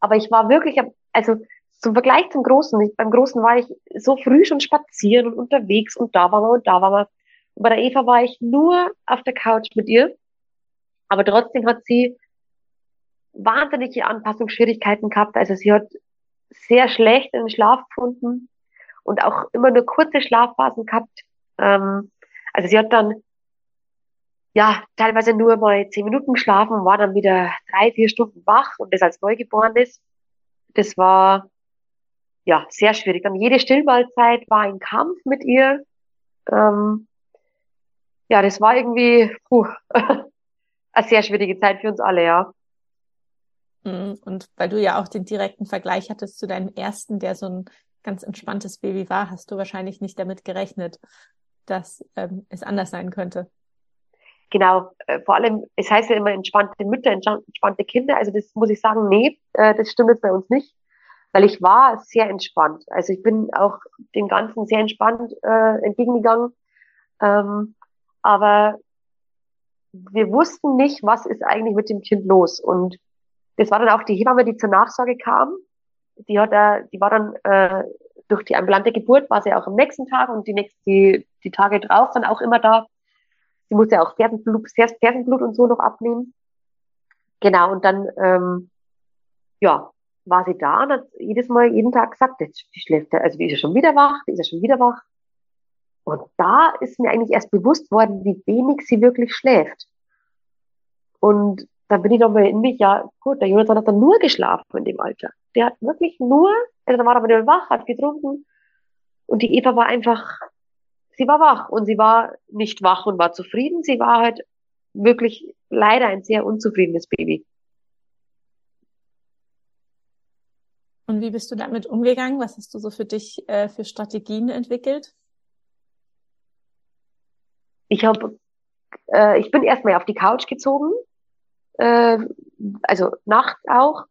Aber ich war wirklich, also zum Vergleich zum Großen, ich, beim Großen war ich so früh schon spazieren und unterwegs und da war man und da war man. Und bei der Eva war ich nur auf der Couch mit ihr. Aber trotzdem hat sie wahnsinnige Anpassungsschwierigkeiten gehabt. Also sie hat sehr schlecht in den Schlaf gefunden und auch immer nur kurze Schlafphasen gehabt. Ähm, also sie hat dann ja teilweise nur mal zehn Minuten geschlafen, war dann wieder drei, vier Stunden wach und das als Neugeborenes. Das war ja, sehr schwierig. Dann jede Stillmahlzeit war ein Kampf mit ihr. Ähm, ja, das war irgendwie puh, eine sehr schwierige Zeit für uns alle, ja. Mhm. Und weil du ja auch den direkten Vergleich hattest zu deinem ersten, der so ein ganz entspanntes Baby war, hast du wahrscheinlich nicht damit gerechnet, dass ähm, es anders sein könnte. Genau, äh, vor allem, es heißt ja immer entspannte Mütter, entspannte Kinder. Also das muss ich sagen, nee, äh, das stimmt jetzt bei uns nicht weil ich war sehr entspannt. Also ich bin auch dem Ganzen sehr entspannt äh, entgegengegangen. Ähm, aber wir wussten nicht, was ist eigentlich mit dem Kind los. Und das war dann auch die Hebamme, die zur Nachsorge kam. Die hat da, die war dann äh, durch die ambulante Geburt war sie auch am nächsten Tag und die nächsten, die, die Tage drauf dann auch immer da. Sie musste auch Fersenblut, Fersenblut und so noch abnehmen. Genau, und dann, ähm, ja, war sie da und hat jedes Mal, jeden Tag gesagt, jetzt, schläft, also die ist ja schon wieder wach, die ist ja schon wieder wach. Und da ist mir eigentlich erst bewusst worden, wie wenig sie wirklich schläft. Und da bin ich nochmal in mich, ja, gut, der Jonathan hat dann nur geschlafen in dem Alter. Der hat wirklich nur, also da war er aber wach, hat getrunken. Und die Eva war einfach, sie war wach und sie war nicht wach und war zufrieden. Sie war halt wirklich leider ein sehr unzufriedenes Baby. Und wie bist du damit umgegangen? Was hast du so für dich äh, für Strategien entwickelt? Ich habe, äh, ich bin erstmal auf die Couch gezogen, äh, also nachts auch,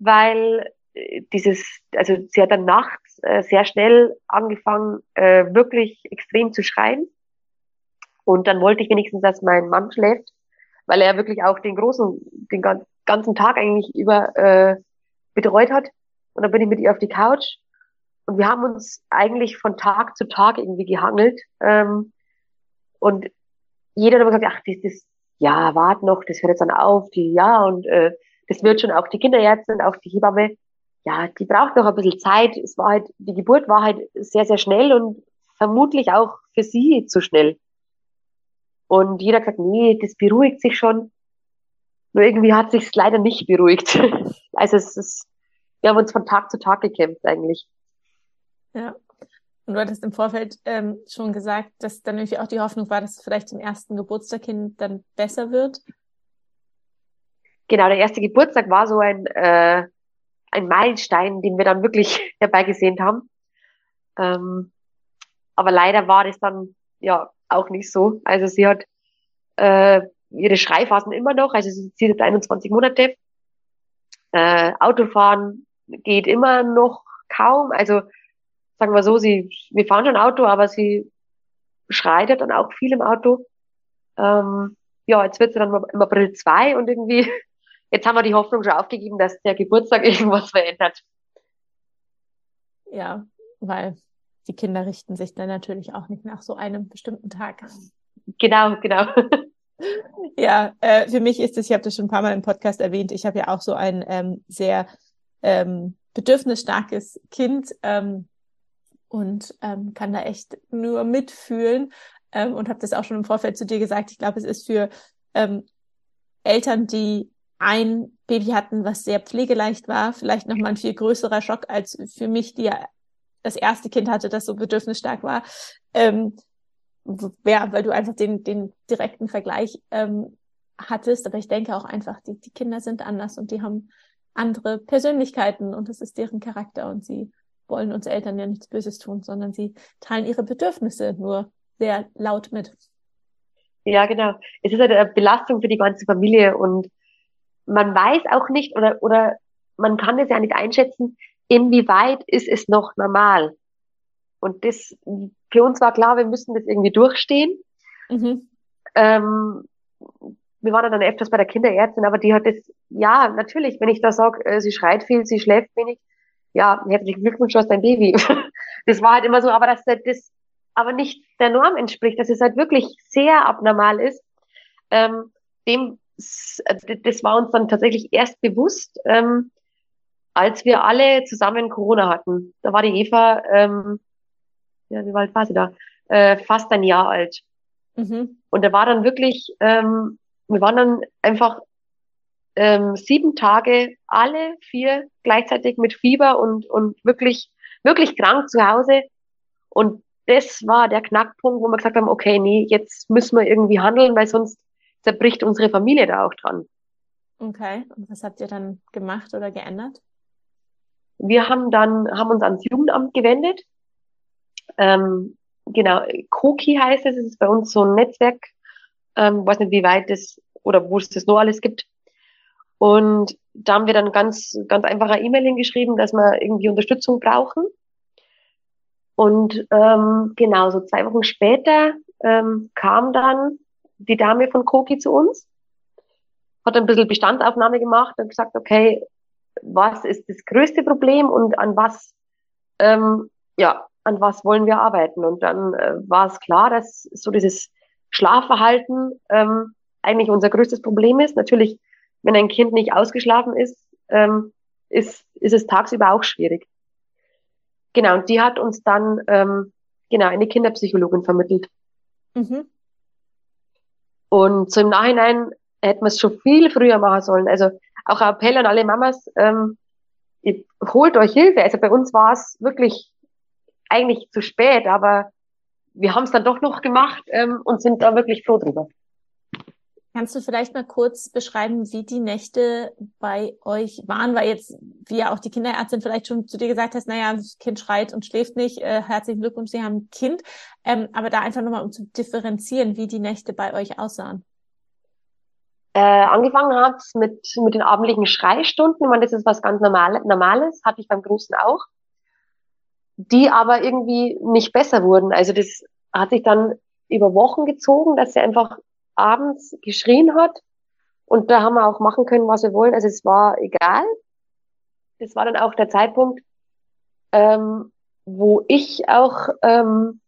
weil äh, dieses, also sie hat dann nachts äh, sehr schnell angefangen, äh, wirklich extrem zu schreien. Und dann wollte ich wenigstens, dass mein Mann schläft, weil er wirklich auch den großen, den ganzen Tag eigentlich über äh, betreut hat. Und dann bin ich mit ihr auf die Couch und wir haben uns eigentlich von Tag zu Tag irgendwie gehangelt. Ähm, und jeder hat immer gesagt, ach, das, das, ja, wart noch, das hört jetzt dann auf, die, ja, und äh, das wird schon auch die Kinderärztin, auch die Hebamme, ja, die braucht noch ein bisschen Zeit. Es war halt, die Geburt war halt sehr, sehr schnell und vermutlich auch für sie zu schnell. Und jeder hat gesagt, nee, das beruhigt sich schon. Nur irgendwie hat sich leider nicht beruhigt. also es ist, wir haben uns von Tag zu Tag gekämpft eigentlich. Ja. Und du hattest im Vorfeld ähm, schon gesagt, dass dann irgendwie auch die Hoffnung war, dass es vielleicht zum ersten Geburtstag hin dann besser wird. Genau, der erste Geburtstag war so ein, äh, ein Meilenstein, den wir dann wirklich herbeigesehnt haben. Ähm, aber leider war das dann ja auch nicht so. Also sie hat äh, ihre Schreiphasen immer noch, also sie ist jetzt 21 Monate. Äh, Autofahren geht immer noch kaum. Also sagen wir so, sie, wir fahren schon Auto, aber sie schreitet dann auch viel im Auto. Ähm, ja, jetzt wird sie dann im April zwei und irgendwie, jetzt haben wir die Hoffnung schon aufgegeben, dass der Geburtstag irgendwas verändert. Ja, weil die Kinder richten sich dann natürlich auch nicht nach so einem bestimmten Tag. Genau, genau. Ja, äh, für mich ist es, ich habe das schon ein paar Mal im Podcast erwähnt, ich habe ja auch so ein ähm, sehr ähm, bedürfnisstarkes Kind ähm, und ähm, kann da echt nur mitfühlen ähm, und habe das auch schon im Vorfeld zu dir gesagt. Ich glaube, es ist für ähm, Eltern, die ein Baby hatten, was sehr pflegeleicht war, vielleicht nochmal ein viel größerer Schock als für mich, die ja das erste Kind hatte, das so bedürfnisstark war. Ähm, ja, weil du einfach den, den direkten Vergleich ähm, hattest. Aber ich denke auch einfach, die, die Kinder sind anders und die haben andere Persönlichkeiten und das ist deren Charakter und sie wollen uns Eltern ja nichts Böses tun, sondern sie teilen ihre Bedürfnisse nur sehr laut mit. Ja, genau. Es ist halt eine Belastung für die ganze Familie und man weiß auch nicht oder, oder man kann es ja nicht einschätzen, inwieweit ist es noch normal. Und das, für uns war klar, wir müssen das irgendwie durchstehen. Mhm. Ähm, wir waren dann öfters bei der Kinderärztin, aber die hat das, ja, natürlich, wenn ich da sage, äh, sie schreit viel, sie schläft wenig, ja, herzlichen Glückwunsch, du hast dein Baby. das war halt immer so, aber dass das aber nicht der Norm entspricht, dass es halt wirklich sehr abnormal ist, ähm, dem, das war uns dann tatsächlich erst bewusst, ähm, als wir alle zusammen Corona hatten. Da war die Eva, ähm, ja, wie alt war sie da? Äh, fast ein Jahr alt. Mhm. Und da war dann wirklich, ähm, wir waren dann einfach ähm, sieben Tage alle vier gleichzeitig mit Fieber und, und wirklich, wirklich krank zu Hause. Und das war der Knackpunkt, wo wir gesagt haben, okay, nee, jetzt müssen wir irgendwie handeln, weil sonst zerbricht unsere Familie da auch dran. Okay, und was habt ihr dann gemacht oder geändert? Wir haben dann, haben uns ans Jugendamt gewendet. Ähm, genau, Koki heißt es, es ist bei uns so ein Netzwerk, ähm, weiß nicht, wie weit das oder wo es das nur alles gibt. Und da haben wir dann ganz, ganz einfacher E-Mail hingeschrieben, dass wir irgendwie Unterstützung brauchen. Und ähm, genau, so zwei Wochen später ähm, kam dann, die Dame von Koki zu uns, hat ein bisschen Bestandsaufnahme gemacht und gesagt, okay, was ist das größte Problem und an was, ähm, ja, an was wollen wir arbeiten? Und dann äh, war es klar, dass so dieses Schlafverhalten ähm, eigentlich unser größtes Problem ist. Natürlich, wenn ein Kind nicht ausgeschlafen ist, ähm, ist, ist es tagsüber auch schwierig. Genau, und die hat uns dann ähm, genau eine Kinderpsychologin vermittelt. Mhm. Und so im Nachhinein hätten wir es schon viel früher machen sollen. Also auch Appell an alle Mamas, ähm, holt euch Hilfe. Also bei uns war es wirklich eigentlich zu spät, aber wir haben es dann doch noch gemacht ähm, und sind da wirklich froh drüber. Kannst du vielleicht mal kurz beschreiben, wie die Nächte bei euch waren? Weil jetzt, wie ja auch die Kinderärztin vielleicht schon zu dir gesagt hast, naja, das Kind schreit und schläft nicht. Äh, herzlichen Glückwunsch, Sie haben ein Kind. Ähm, aber da einfach nochmal, um zu differenzieren, wie die Nächte bei euch aussahen. Äh, angefangen hat mit, mit den abendlichen Schreistunden. Ich meine, das ist was ganz Normales, Normales, hatte ich beim Großen auch. Die aber irgendwie nicht besser wurden. Also das hat sich dann über Wochen gezogen, dass sie einfach abends geschrien hat. Und da haben wir auch machen können, was wir wollen. Also es war egal. Das war dann auch der Zeitpunkt, ähm, wo ich auch ähm,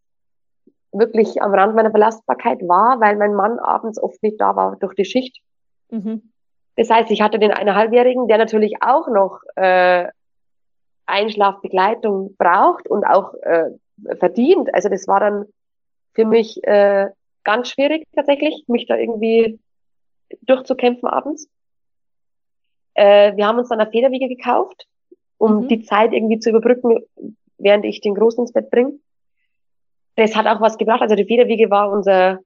wirklich am Rand meiner Belastbarkeit war, weil mein Mann abends oft nicht da war durch die Schicht. Mhm. Das heißt, ich hatte den eineinhalbjährigen, der natürlich auch noch äh, Einschlafbegleitung braucht und auch äh, verdient. Also das war dann für mich äh, ganz schwierig tatsächlich, mich da irgendwie durchzukämpfen abends. Äh, wir haben uns dann eine Federwiege gekauft, um mhm. die Zeit irgendwie zu überbrücken, während ich den Großen ins Bett bringe. Das hat auch was gebracht. Also die Federwiege war unser,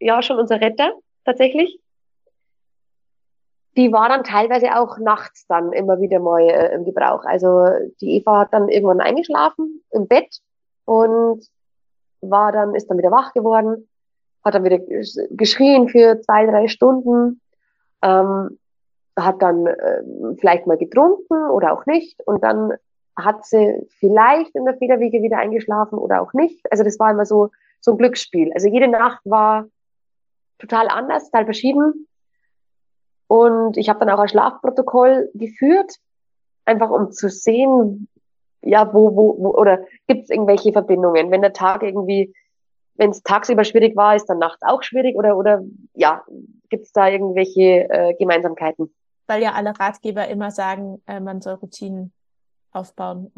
ja, schon unser Retter tatsächlich. Die war dann teilweise auch nachts dann immer wieder mal äh, im Gebrauch. Also die Eva hat dann irgendwann eingeschlafen im Bett und war dann, ist dann wieder wach geworden hat dann wieder geschrien für zwei, drei Stunden, ähm, hat dann äh, vielleicht mal getrunken oder auch nicht und dann hat sie vielleicht in der Federwiege wieder eingeschlafen oder auch nicht. Also das war immer so, so ein Glücksspiel. Also jede Nacht war total anders, total verschieden. Und ich habe dann auch ein Schlafprotokoll geführt, einfach um zu sehen, ja, wo, wo, wo oder gibt es irgendwelche Verbindungen. Wenn der Tag irgendwie wenn es tagsüber schwierig war, ist dann nachts auch schwierig oder oder ja, gibt es da irgendwelche äh, Gemeinsamkeiten? Weil ja alle Ratgeber immer sagen, äh, man soll Routinen aufbauen.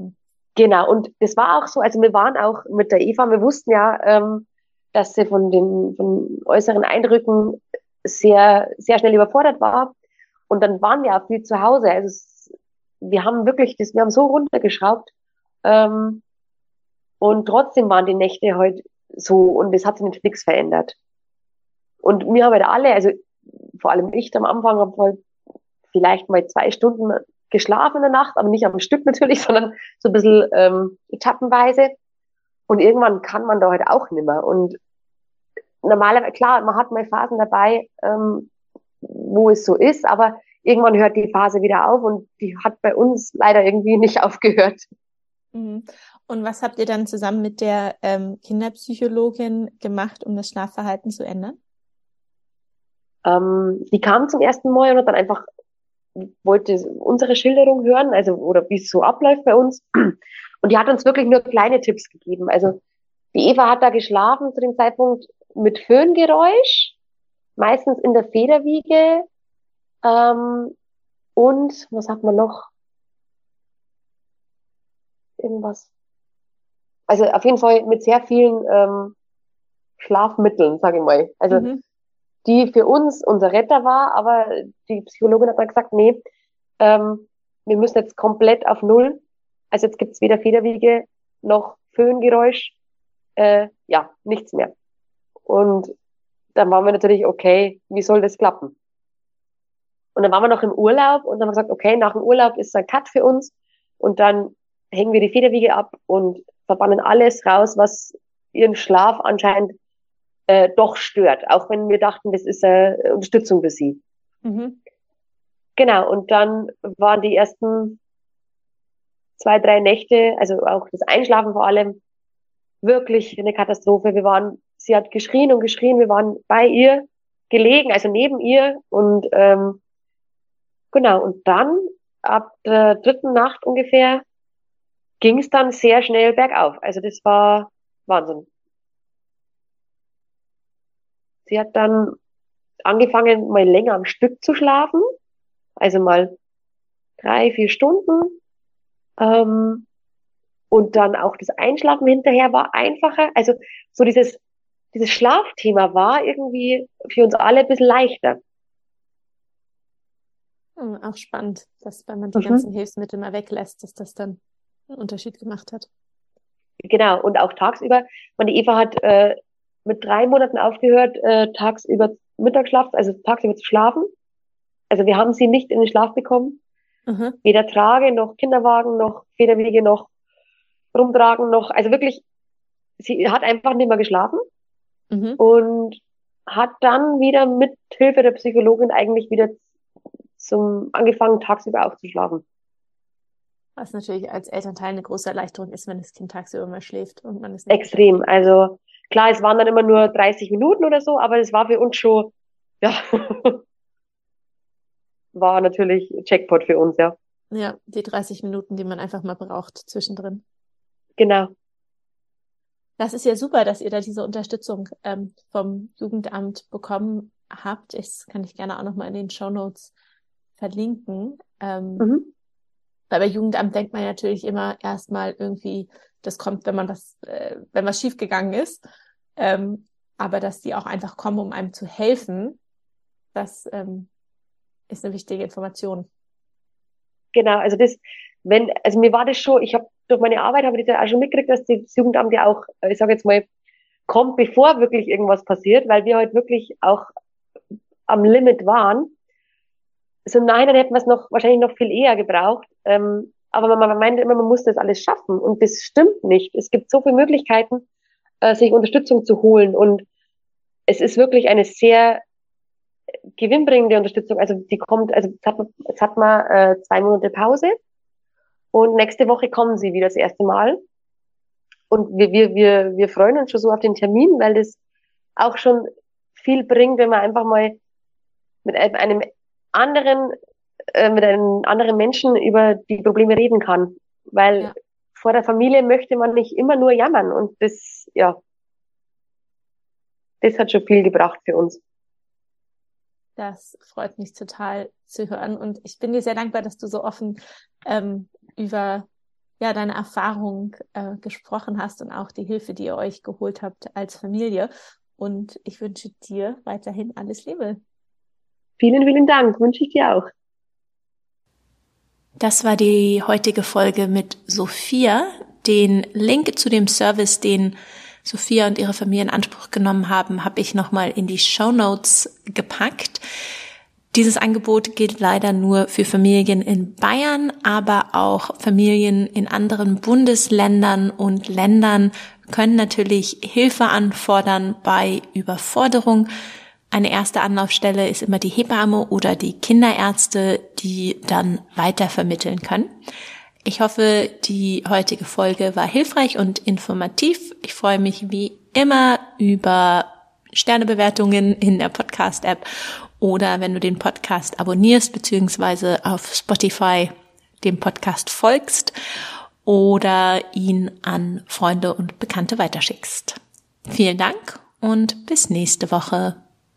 Genau, und das war auch so, also wir waren auch mit der Eva, wir wussten ja, ähm, dass sie von den von äußeren Eindrücken sehr, sehr schnell überfordert war. Und dann waren wir auch viel zu Hause. Also es, wir haben wirklich das, wir haben so runtergeschraubt. Ähm, und trotzdem waren die Nächte heute so, und es hat sich nichts verändert. Und wir haben halt alle, also vor allem ich am Anfang, habe halt vielleicht mal zwei Stunden geschlafen in der Nacht, aber nicht am Stück natürlich, sondern so ein bisschen ähm, etappenweise. Und irgendwann kann man da halt auch nimmer. Und normalerweise, klar, man hat mal Phasen dabei, ähm, wo es so ist, aber irgendwann hört die Phase wieder auf und die hat bei uns leider irgendwie nicht aufgehört. Mhm. Und was habt ihr dann zusammen mit der ähm, Kinderpsychologin gemacht, um das Schlafverhalten zu ändern? Ähm, die kam zum ersten Mal und hat dann einfach wollte unsere Schilderung hören, also oder wie es so abläuft bei uns. Und die hat uns wirklich nur kleine Tipps gegeben. Also die Eva hat da geschlafen zu dem Zeitpunkt mit Föhngeräusch, meistens in der Federwiege. Ähm, und was hat man noch? Irgendwas also auf jeden Fall mit sehr vielen ähm, Schlafmitteln, sage ich mal. Also mhm. die für uns unser Retter war, aber die Psychologin hat dann gesagt, nee, ähm, wir müssen jetzt komplett auf Null. Also jetzt gibt's weder Federwiege noch Föhngeräusch, äh, ja, nichts mehr. Und dann waren wir natürlich, okay, wie soll das klappen? Und dann waren wir noch im Urlaub und dann haben wir gesagt, okay, nach dem Urlaub ist ein Cut für uns und dann hängen wir die Federwiege ab und verbannen alles raus, was ihren Schlaf anscheinend äh, doch stört, auch wenn wir dachten, das ist eine Unterstützung für sie. Mhm. Genau, und dann waren die ersten zwei, drei Nächte, also auch das Einschlafen vor allem, wirklich eine Katastrophe. Wir waren, sie hat geschrien und geschrien, wir waren bei ihr gelegen, also neben ihr und ähm, genau, und dann ab der dritten Nacht ungefähr ging es dann sehr schnell bergauf. Also das war Wahnsinn. Sie hat dann angefangen, mal länger am Stück zu schlafen, also mal drei, vier Stunden. Ähm, und dann auch das Einschlafen hinterher war einfacher. Also so dieses, dieses Schlafthema war irgendwie für uns alle ein bisschen leichter. Hm, auch spannend, dass wenn man die mhm. ganzen Hilfsmittel mal weglässt, dass das dann einen Unterschied gemacht hat. Genau, und auch tagsüber. Meine Eva hat äh, mit drei Monaten aufgehört, äh, tagsüber Mittagsschlaf, also tagsüber zu schlafen. Also wir haben sie nicht in den Schlaf bekommen. Mhm. Weder Trage noch Kinderwagen noch Federwege noch rumtragen noch. Also wirklich, sie hat einfach nicht mehr geschlafen mhm. und hat dann wieder mit Hilfe der Psychologin eigentlich wieder zum angefangen tagsüber aufzuschlafen. Was natürlich als Elternteil eine große Erleichterung ist, wenn das Kind tagsüber mal schläft und man ist extrem. Also klar, es waren dann immer nur 30 Minuten oder so, aber es war für uns schon ja war natürlich Checkpot für uns, ja. Ja, die 30 Minuten, die man einfach mal braucht zwischendrin. Genau. Das ist ja super, dass ihr da diese Unterstützung ähm, vom Jugendamt bekommen habt. Das kann ich gerne auch nochmal in den Show Notes verlinken. Ähm, mhm. Weil bei Jugendamt denkt man natürlich immer erstmal irgendwie, das kommt, wenn man was, äh, wenn was schiefgegangen ist. Ähm, aber dass die auch einfach kommen, um einem zu helfen, das ähm, ist eine wichtige Information. Genau, also das, wenn, also mir war das schon, ich habe durch meine Arbeit habe ich das ja auch schon mitgekriegt, dass das Jugendamt ja auch, äh, ich sage jetzt mal, kommt, bevor wirklich irgendwas passiert, weil wir halt wirklich auch am Limit waren. So nein, dann hätten wir es noch wahrscheinlich noch viel eher gebraucht. Ähm, aber man, man meint immer, man muss das alles schaffen und das stimmt nicht. Es gibt so viele Möglichkeiten, äh, sich Unterstützung zu holen und es ist wirklich eine sehr gewinnbringende Unterstützung. Also die kommt, also jetzt hat man, jetzt hat man äh, zwei Monate Pause und nächste Woche kommen sie wieder das erste Mal. Und wir, wir, wir, wir freuen uns schon so auf den Termin, weil das auch schon viel bringt, wenn man einfach mal mit einem anderen, äh, mit einem anderen Menschen über die Probleme reden kann. Weil ja. vor der Familie möchte man nicht immer nur jammern. Und das, ja, das hat schon viel gebracht für uns. Das freut mich total zu hören. Und ich bin dir sehr dankbar, dass du so offen ähm, über ja, deine Erfahrung äh, gesprochen hast und auch die Hilfe, die ihr euch geholt habt als Familie. Und ich wünsche dir weiterhin alles Liebe. Vielen, vielen Dank. Wünsche ich dir auch. Das war die heutige Folge mit Sophia. Den Link zu dem Service, den Sophia und ihre Familie in Anspruch genommen haben, habe ich nochmal in die Show Notes gepackt. Dieses Angebot gilt leider nur für Familien in Bayern, aber auch Familien in anderen Bundesländern und Ländern können natürlich Hilfe anfordern bei Überforderung. Eine erste Anlaufstelle ist immer die Hebamme oder die Kinderärzte, die dann weiter vermitteln können. Ich hoffe, die heutige Folge war hilfreich und informativ. Ich freue mich wie immer über Sternebewertungen in der Podcast-App oder wenn du den Podcast abonnierst beziehungsweise auf Spotify dem Podcast folgst oder ihn an Freunde und Bekannte weiterschickst. Vielen Dank und bis nächste Woche.